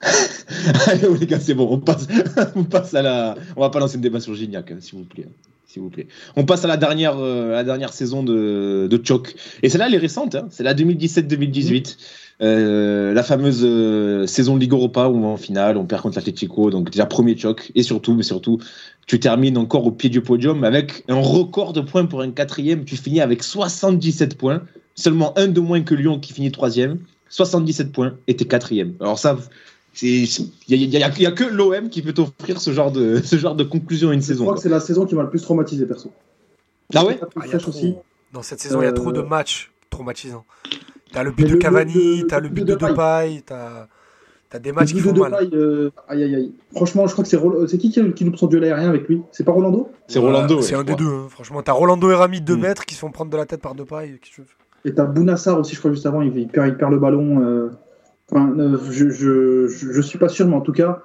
S3: *laughs*
S2: Allez, les gars, c'est bon, on passe, *laughs* on passe à la. On va pas lancer un débat sur Gignac, hein, s'il vous plaît. S'il vous plaît. On passe à la dernière, euh, la dernière saison de, de Choc. Et celle-là, elle est récente, hein. c'est la 2017-2018. Euh, la fameuse euh, saison de Ligue Europa où en finale on perd contre l'Atletico, donc déjà premier choc et surtout, mais surtout, tu termines encore au pied du podium avec un record de points pour un quatrième. Tu finis avec 77 points, seulement un de moins que Lyon qui finit troisième. 77 points et t'es quatrième. Alors ça, il n'y a, a, que l'OM qui peut t'offrir ce genre de *laughs* ce genre de conclusion à une saison.
S5: Je crois que c'est la saison qui m'a le plus traumatisé perso.
S2: Ah ouais?
S3: Ah, aussi. Dans cette saison, il y a trop de euh, matchs traumatisants. T'as le but de Cavani, t'as le but de Depay, t'as as des matchs qui font mal.
S5: Euh, aïe, aïe, aïe. Franchement, je crois que c'est c'est qui qui, qui loupe son duel aérien avec lui? C'est pas Rolando?
S2: C'est Rolando.
S3: c'est un des deux. Hein. Franchement, t'as Rolando et Rami de 2 mm. mètres qui se font prendre de la tête par Depay.
S5: Et t'as Bounassar aussi, je crois juste avant, il, perd, il perd le ballon. Euh, euh, je, je, je, suis pas sûr, mais en tout cas,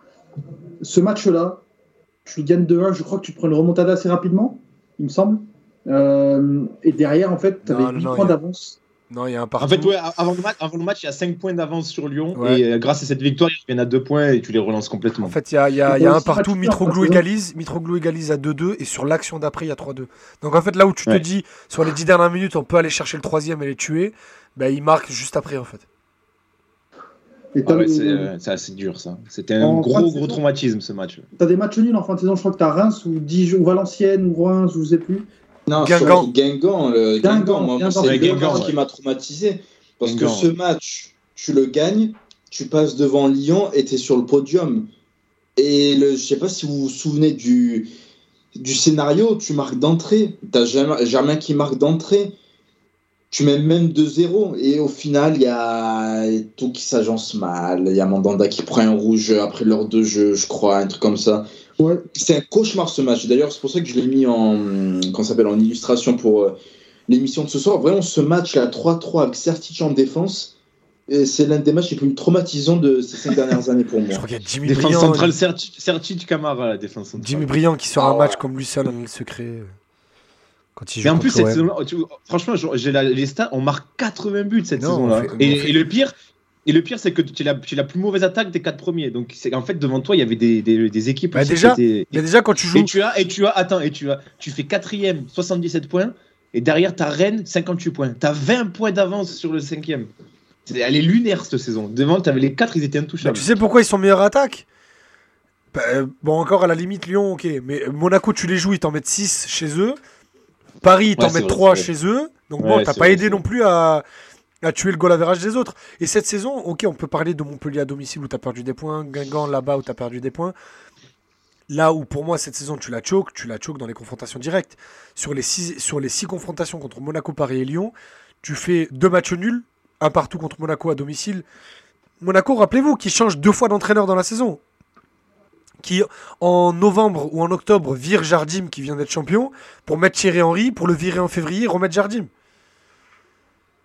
S5: ce match-là, tu gagnes 2-1. Je crois que tu prends une remontada assez rapidement, il me semble. Euh, et derrière, en fait, tu avais 8 points d'avance.
S3: Non, il y a un partout.
S2: En fait, ouais, avant, le match, avant le match, il y a 5 points d'avance sur Lyon. Et euh, grâce à cette victoire, il y en a 2 points et tu les relances complètement.
S3: En fait, il y a, y a, y a un partout. Mitroglou égalise. Mitroglou égalise à 2-2. Et sur l'action d'après, il y a 3-2. Donc en fait, là où tu te dis, sur les 10 dernières minutes, on peut aller chercher le troisième et les tuer, ben, il marque juste après, en fait.
S2: Ah euh, c'est assez dur ça. C'était un gros gros traumatisme ce match.
S5: T'as des matchs nuls en fin de saison, je crois que t'as Reims ou Dijon ou Valenciennes ou Reims ou je sais plus.
S6: Non, Guingamp. Guingamp, le Guingamp, moi, c'est Guingamp qui m'a traumatisé. Parce que ce match, tu le gagnes, tu passes devant Lyon et t'es sur le podium. Et le, je sais pas si vous vous souvenez du, du scénario, tu marques d'entrée. T'as Germain qui marque d'entrée tu mets même 2-0 et au final il y a tout qui s'agence mal. Il y a Mandanda qui prend un rouge après l'heure de jeu, je crois, un truc comme ça. Ouais. C'est un cauchemar ce match. D'ailleurs, c'est pour ça que je l'ai mis en, s'appelle, en illustration pour euh, l'émission de ce soir. Vraiment, ce match là, 3-3 avec Sertic en défense, c'est l'un des matchs les plus traumatisants de ces cinq dernières années pour moi. Je
S3: crois qu'il y a Jimmy
S2: défense
S3: Briand.
S2: centrale Camara, la défense centrale.
S3: Jimmy Briand qui sort un ah match comme lui seul dans le secret.
S2: Mais en plus, cette saison franchement, j'ai les stats, on marque 80 buts cette saison-là. Et, le pire, et le pire, c'est que tu es, la, la plus mauvaise attaque des quatre premiers. Donc, en fait, devant toi, il y avait des, des, des équipes.
S3: Bah déjà, mais déjà, quand tu joues.
S2: Et tu as, et tu as, attends, et tu as, tu fais quatrième, 77 points. Et derrière, ta Rennes, 58 points. Tu as 20 points d'avance sur le cinquième. Elle est lunaire cette saison. Devant, tu avais les quatre, ils étaient intouchables.
S3: tu sais pourquoi ils sont meilleurs attaque bah, Bon, encore à la limite, Lyon, ok. Mais Monaco, tu les joues, ils t'en mettent 6 chez eux. Paris, ils t'en mettent 3 chez eux. Donc bon, t'as pas aidé non plus à, tuer le goal average des autres. Et cette saison, ok, on peut parler de Montpellier à domicile où t'as perdu des points, Guingamp là-bas où t'as perdu des points. Là où pour moi cette saison tu la choques, tu la choques dans les confrontations directes. Sur les six, sur les six confrontations contre Monaco, Paris et Lyon, tu fais deux matchs nuls, un partout contre Monaco à domicile. Monaco, rappelez-vous, qui change deux fois d'entraîneur dans la saison. Qui en novembre ou en octobre vire Jardim qui vient d'être champion pour mettre Thierry Henry, pour le virer en février et remettre Jardim.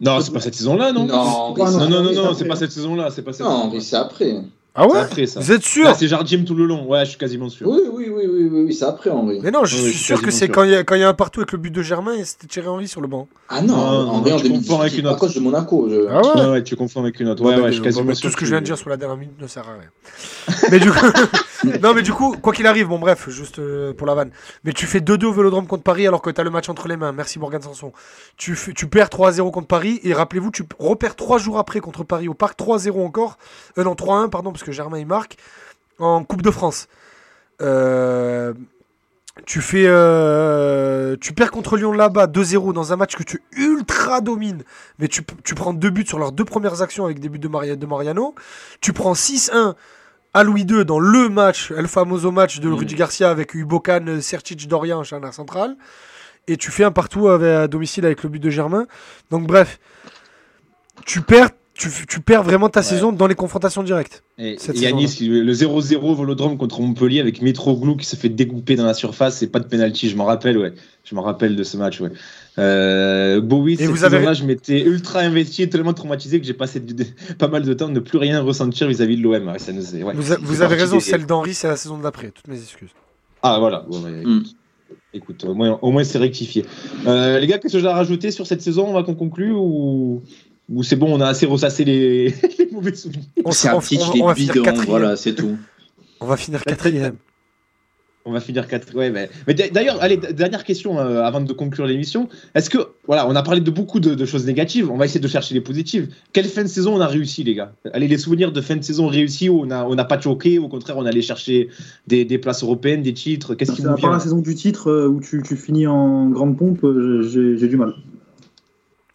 S2: Non, c'est pas cette saison-là, non?
S6: Non,
S2: Non, non, non,
S5: Henry,
S2: non,
S5: c'est
S2: pas cette saison-là, c'est pas cette
S6: Non. Henri, c'est après.
S3: Ah ouais
S2: après ça.
S3: Vous êtes sûr
S2: c'est Jardim tout le long. Ouais, je suis quasiment sûr.
S6: Oui, oui, oui, oui, oui, oui, c'est après Henri.
S3: Mais non, je suis sûr que c'est quand il y, a- quand il y a un partout avec le but de Germain et c'était Thierry Henry sur le banc.
S6: Ah non, Henri en
S2: tu confonds
S6: 2018,
S2: avec une
S6: est à
S2: autre.
S6: cause de Monaco. je-
S3: Ah ouais
S2: Ouais, ouais, tu confonds avec une autre. Ouais, ouais,
S3: bah,
S2: je suis quasiment
S3: bah,
S2: sûr.
S3: Tout ce que je viens de dire sur la dernière minute ne sert à rien. *laughs* mais du coup, *laughs* non, mais du coup, quoi qu'il arrive, bon, bref, juste euh, pour la vanne. Mais tu fais 2-2 au Vélodrome contre Paris alors que tu as le match entre les mains. Merci Morgan Sanson. Tu, tu perds 3-0 contre Paris et rappelez-vous, tu repères 3 jours après contre Paris au Parc 3-0 encore. Euh, non, 3-1, pardon, parce que Germain il marque en Coupe de France. Euh, tu fais, euh, tu perds contre Lyon là-bas 2-0 dans un match que tu ultra domines, mais tu, tu prends deux buts sur leurs deux premières actions avec des buts de, Maria- de Mariano. Tu prends 6-1 à Louis II dans le match, El Famoso match de
S6: Mm.
S3: Rudy Garcia avec Ubokan, Sertic, Dorian, charnière centrale. Et tu fais un partout avec- à domicile avec le but de Germain. Donc bref, tu perds, tu, tu perds vraiment ta
S2: Ouais.
S3: saison dans les confrontations directes.
S2: Et et Yanis, le 0-0 Volodrome contre Montpellier avec Mitroglou qui se fait découper dans la surface et pas de penalty. Je m'en rappelle, ouais. Je me rappelle de ce match, ouais. Euh, Bowie,
S3: Et vous avez-
S2: saison-là, je m'étais ultra investi et tellement traumatisé que j'ai passé du- *laughs* pas mal de temps à ne plus rien ressentir vis-à-vis de l'OM. Ouais, ouais.
S3: Vous, a-
S2: C'est
S3: vous avez raison,
S2: des-
S3: celle d'Henri, c'est la saison d'après. Toutes mes excuses.
S2: Ah, voilà. Bon, ouais,
S6: Mm.
S2: écoute, écoute, au moins, au moins c'est rectifié. Euh, les gars, qu'est-ce que j'ai à rajouter sur cette saison On va qu'on conclue ou, ou c'est bon, on a assez ressassé les, *laughs* les mauvais souvenirs
S3: On,
S6: C'est
S3: on- on- on
S6: bidon,
S3: quatrième.
S6: voilà, c'est tout. *laughs*
S3: On va finir quatrième.
S2: On va finir 4. Ouais, mais, d'ailleurs, allez, dernière question euh, avant de conclure l'émission. Est-ce que, voilà, on a parlé de beaucoup de, de choses négatives. On va essayer de chercher les positives. Quelle fin de saison on a réussi, les gars? Allez, les souvenirs de fin de saison réussis où on n'a on n'a pas choqué, au contraire, on allait chercher des, des places européennes, des titres. Qu'est-ce qui vous
S5: à part
S2: vient?
S5: la saison du titre euh, où tu, tu finis en grande pompe, euh, j'ai du mal.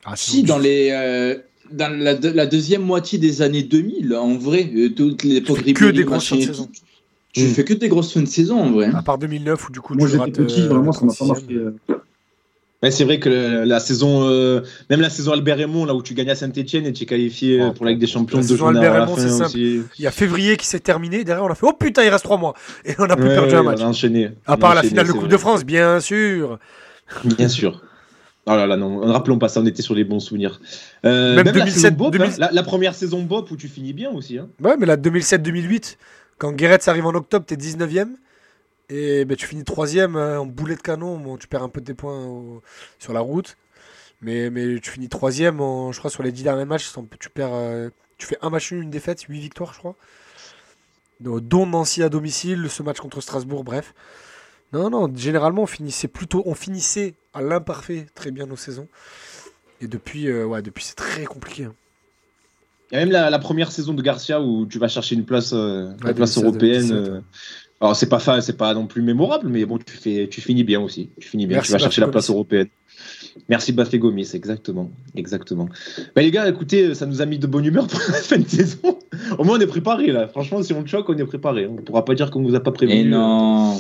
S3: Ah,
S4: Si, dans, les, euh, dans la, de- la deuxième moitié des années 2000, en vrai, euh, toute l'époque
S3: que des grosses fins de saison.
S4: Tu
S2: Mm.
S4: fais que des grosses fins de saison, en vrai.
S3: À part 2009 où du coup
S5: Moi j'étais petit,
S3: euh,
S5: vraiment ça m'a pas
S3: 36e.
S5: marqué.
S2: Ouais, c'est vrai que la saison, euh, même la saison Albert Raymond, là où tu gagnes à Saint-Etienne et tu es qualifié
S3: Oh,
S2: pour la Ligue des Champions
S3: la
S2: deux
S3: saison Albert Raymond, c'est simple.
S2: aussi.
S3: Il y a février qui s'est terminé. Derrière, on a fait Oh putain, il reste 3 mois. Et on n'a plus
S2: Ouais,
S3: perdu
S2: ouais,
S3: un match.
S2: On a enchaîné.
S3: À part la finale de Coupe
S2: vrai.
S3: de France, bien sûr.
S2: Bien sûr. Oh là là, non, ne rappelons pas ça, on était sur les bons souvenirs. Euh,
S3: Même
S2: même, la
S3: 2007,
S2: saison Bop,
S3: 2000.
S2: hein, la, la première saison Bop où tu finis bien aussi. Hein.
S3: Ouais, mais la 2007-2008, quand Guéretz arrive en octobre, t'es 19ème. Et ben, tu finis 3ème en boulet de canon. Bon, tu perds un peu de tes points au- sur la route. Mais, mais tu finis 3ème, en, je crois, sur les 10 derniers matchs. Tu, perds, euh, tu fais un match nul, une défaite, 8 victoires, je crois. Donc, dont Nancy à domicile, ce match contre Strasbourg, bref. Non, non, généralement, on finissait plutôt, on finissait à l'imparfait très bien nos saisons. Et depuis, euh, ouais, depuis c'est très compliqué. hein.
S2: Il y a même la, la première saison de Garcia où tu vas chercher une place, euh,
S3: Ouais,
S2: une place
S3: 2016,
S2: européenne.
S3: 2017,
S2: euh. Alors c'est pas fa- c'est pas non plus mémorable, mais bon, tu fais, tu finis bien aussi. Tu finis bien.
S3: Merci,
S2: tu vas chercher la place européenne. Merci Bafé Gomis, exactement, exactement. Bah, les gars, écoutez, ça nous a mis de bonne humeur *laughs* pour la fin de saison. Au moins on est préparé là. Franchement, si on te choque, on est préparé. On pourra pas dire qu'on vous a pas prévenu.
S4: Et non,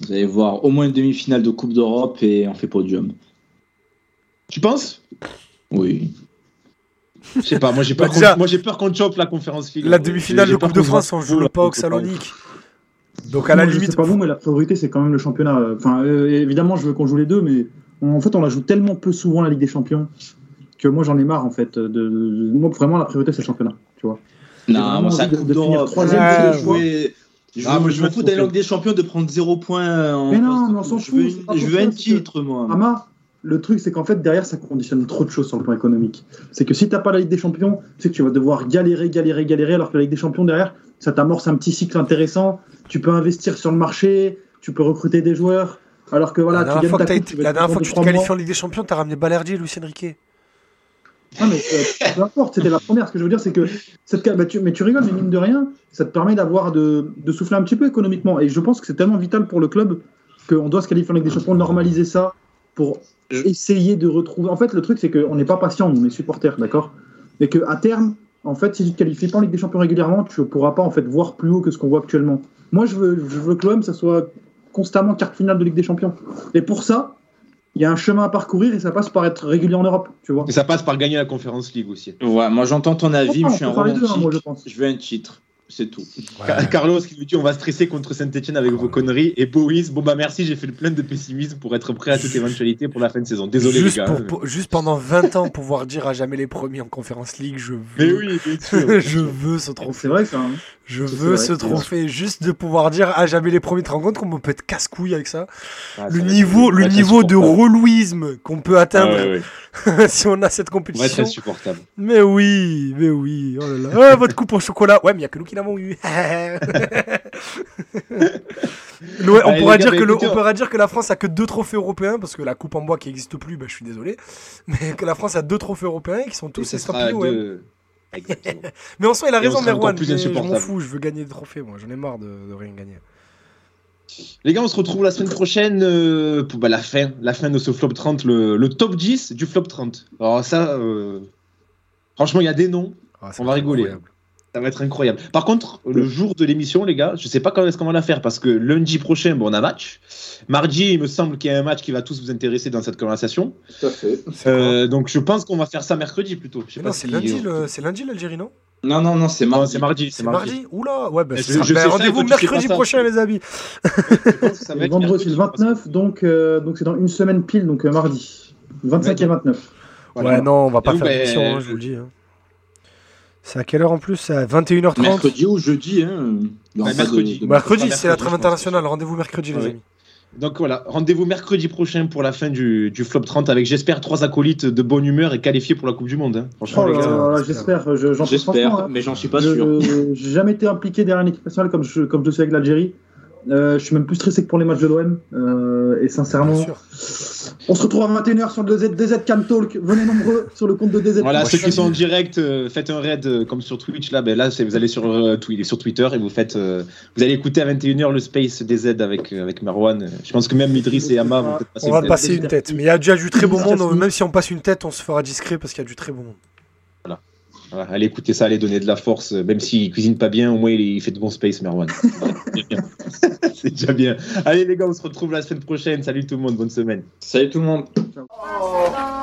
S4: vous allez voir, au moins une demi-finale de Coupe d'Europe et on fait podium.
S2: Tu penses?
S4: Oui.
S2: Je sais pas. Moi j'ai *laughs* peur.
S3: Bah,
S2: qu'on- moi j'ai peur qu'on chope la conférence.
S3: La demi-finale de Coupe de France, on joue
S2: fou,
S3: pas au. Salonique. Donc à la
S5: Moi, je
S3: limite,
S5: sais pas vous, mais la priorité c'est quand même le championnat. Enfin, euh, évidemment, je veux qu'on joue les deux, mais en fait, on la joue tellement peu souvent la Ligue des Champions que moi j'en ai marre en fait. De, de- moi, vraiment, la priorité c'est le championnat. Tu vois.
S4: Non, moi, ça
S5: de-
S4: Coupe
S5: de finir
S4: d'Europe.
S5: troisième,
S3: le
S4: jouais. Je,
S2: Ah, moi,
S4: je
S2: je
S4: m'en
S2: veux
S4: fous d'aller en. Ligue des Champions de prendre 0 points. en
S5: Mais non, mais on s'en
S4: je
S5: fout,
S4: je veux un titre, moi.
S5: Ama, le truc c'est qu'en fait derrière ça conditionne trop de choses sur le plan économique. C'est que si t'as pas la Ligue des Champions, c'est que tu vas devoir galérer, galérer, galérer, alors que la Ligue des Champions derrière, ça t'amorce un petit cycle intéressant. Tu peux investir sur le marché, tu peux recruter des joueurs. Alors que voilà,
S3: la
S5: tu
S3: dernière fois que,
S5: ta
S3: t'as
S5: coupe,
S3: été-
S5: tu vas
S3: la dernière fois que tu te qualifies en Ligue des Champions, t'as ramené Balerdi et Lucien Riquet.
S5: Ah, mais euh, peu importe, c'était la première. Ce que je veux dire, c'est que cette, bah, tu, mais tu rigoles, mais mine de rien, ça te permet d'avoir de, de souffler un petit peu économiquement. Et je pense que c'est tellement vital pour le club qu'on doit se qualifier en Ligue des Champions, normaliser ça pour essayer de retrouver. En fait, le truc, c'est qu'on n'est pas patient, on est supporters, d'accord? Et qu'à terme, en fait, si tu te qualifies pas en Ligue des Champions régulièrement, tu ne pourras pas en fait voir plus haut que ce qu'on voit actuellement. Moi, je veux, je veux que l'OM, ça soit constamment quart finale de Ligue des Champions. Et pour ça, il y a un chemin à parcourir et ça passe par être régulier en Europe, tu vois.
S2: Et ça passe par gagner la Conférence League aussi.
S4: Ouais, moi j'entends ton avis, mais je suis un
S5: les deux, hein,
S4: romantique.
S5: moi, je pense.
S4: Je veux un titre. c'est tout.
S2: Ca- Carlos qui nous dit on va stresser contre Saint-Etienne avec vos conneries. Et Boris, bon bah merci, j'ai fait le plein de pessimisme pour être prêt à toute éventualité pour la fin de saison. Désolé
S3: juste,
S2: les gars.
S3: pour- pour- juste pendant 20 ans, pouvoir dire à jamais les premiers en Conférence League, je veux,
S2: Mais oui, bien sûr. *laughs*
S3: je veux ce trophée.
S5: C'est vrai ça. hein.
S3: Je veux ce trophée, juste de pouvoir dire à jamais les premiers. Tu te rends compte qu'on peut être casse-couille avec ça
S2: Ah,
S3: Le
S2: ça
S3: niveau, le de relouisme qu'on peut
S2: Ah,
S3: atteindre
S2: ouais, ouais. *laughs*
S3: si on a cette compétition.
S2: insupportable.
S3: Mais oui, mais oui. Oh là là. Ah, votre coupe au chocolat. Ouais, mais il n'y a que nous qui l'avons eu. *laughs* Le- on, pourra dire que le-
S2: écoutez,
S3: on
S2: on-
S3: pourra dire que la France a que deux trophées européens parce que la coupe en bois qui n'existe plus, bah, je suis désolé. Mais que la France a deux trophées européens et qui sont
S2: Et
S3: tous
S2: ce Exactement. *laughs*
S3: Mais en soi, il a raison, Merwan. Je m'en fous, je veux gagner des trophées, moi. J'en ai marre de, de rien gagner.
S2: Les gars, on se retrouve la semaine prochaine euh, pour bah, la fin, la fin de ce flop 30, le, le top 10 du flop 30. Alors ça, euh, franchement, il y a des noms,
S3: Ah,
S2: On va rigoler.
S3: incroyable.
S2: Ça va être incroyable. Par contre, le jour de l'émission, les gars, je sais pas quand est-ce qu'on va la faire parce que lundi prochain, bon, on a match. Mardi, il me semble qu'il y a un match qui va tous vous intéresser dans cette conversation.
S6: Tout à fait.
S2: Euh, donc je pense qu'on va faire ça mercredi plutôt. Je sais
S3: Mais
S2: pas
S3: non, c'est
S2: si-
S3: lundi, le- c'est lundi l'Algérie, non?
S4: Non, non, non, c'est
S2: Non,
S4: mardi.
S2: c'est mardi.
S3: C'est mardi Oula, ouais, bah,
S2: sais ça,
S3: rendez-vous mercredi prochain, les amis.
S5: Vendredi, le 29, donc euh, donc c'est dans une semaine pile, donc euh, mardi. 25 et 29.
S2: Voilà.
S3: Ouais, non, on va pas
S2: Et
S3: faire
S2: donc,
S3: d'émission,
S2: bah,
S3: hein, je vous le dis. C'est à quelle heure en plus? C'est à 21h30
S4: Mercredi ou jeudi, hein. Pas de-
S2: mercredi.
S4: de-
S3: Mercredi, c'est la trêve internationale. Rendez-vous mercredi, les amis.
S2: Donc voilà, rendez-vous mercredi prochain pour la fin du, du flop 30 avec, j'espère, trois acolytes de bonne humeur et qualifiés pour la Coupe du Monde. hein. Franchement,
S5: Oh
S3: j'espère.
S5: j'espère, je- j'en suis.
S4: J'espère,
S5: hein.
S4: mais j'en suis pas sûr.
S5: J'ai jamais été impliqué derrière une équipe nationale comme je, comme je suis avec l'Algérie. Euh, je suis même plus stressé que pour les matchs de l'OM. Euh, et sincèrement, on se retrouve à 21h sur le DZ, DZ Cam Talk. Venez nombreux sur le compte de DZ.
S2: Voilà, ceux qui sont en direct, euh, faites un raid euh, comme sur Twitch. Là, ben là c'est- vous allez sur, euh, Twi- sur Twitter et vous faites, euh, vous allez écouter à 21h le Space DZ avec, euh, avec Marwan. Je pense que même Idriss et Ama vont peut-être passer
S3: On va
S2: une
S3: passer
S2: tête.
S3: une tête. Mais il y a déjà du très beau
S5: Merci.
S3: monde. Même si on passe une tête, on se fera discret parce qu'il y a du très beau monde.
S2: Voilà, allez écouter ça, allez donner de la force. euh, Même s'il cuisine pas bien, au moins il, il fait de bons Space, Marwan. Voilà, c'est déjà bien. Allez les gars, on se retrouve la semaine prochaine. Salut tout le monde, bonne semaine.
S6: Salut tout le monde.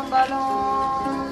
S7: Ballon,